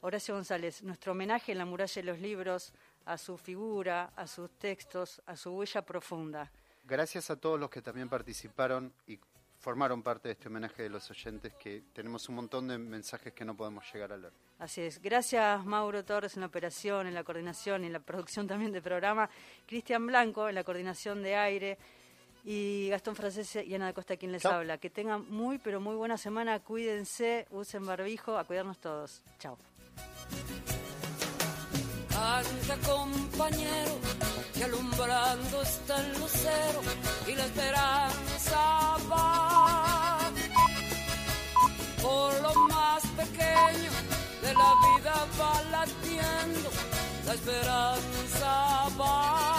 Speaker 2: Horacio González, nuestro homenaje en la muralla de los libros a su figura, a sus textos, a su huella profunda.
Speaker 3: Gracias a todos los que también participaron y formaron parte de este homenaje de los oyentes, que tenemos un montón de mensajes que no podemos llegar a leer.
Speaker 2: Así es. Gracias Mauro Torres en la operación, en la coordinación y en la producción también del programa. Cristian Blanco en la coordinación de aire. Y Gastón Francese y Ana da Costa quien les
Speaker 3: Chao.
Speaker 2: habla. Que tengan muy, pero muy buena semana. Cuídense, usen barbijo, a cuidarnos todos. Chao.
Speaker 6: Canta compañero, que alumbrando está el lucero y la esperanza va por lo más pequeño de la vida va latiendo, la esperanza va.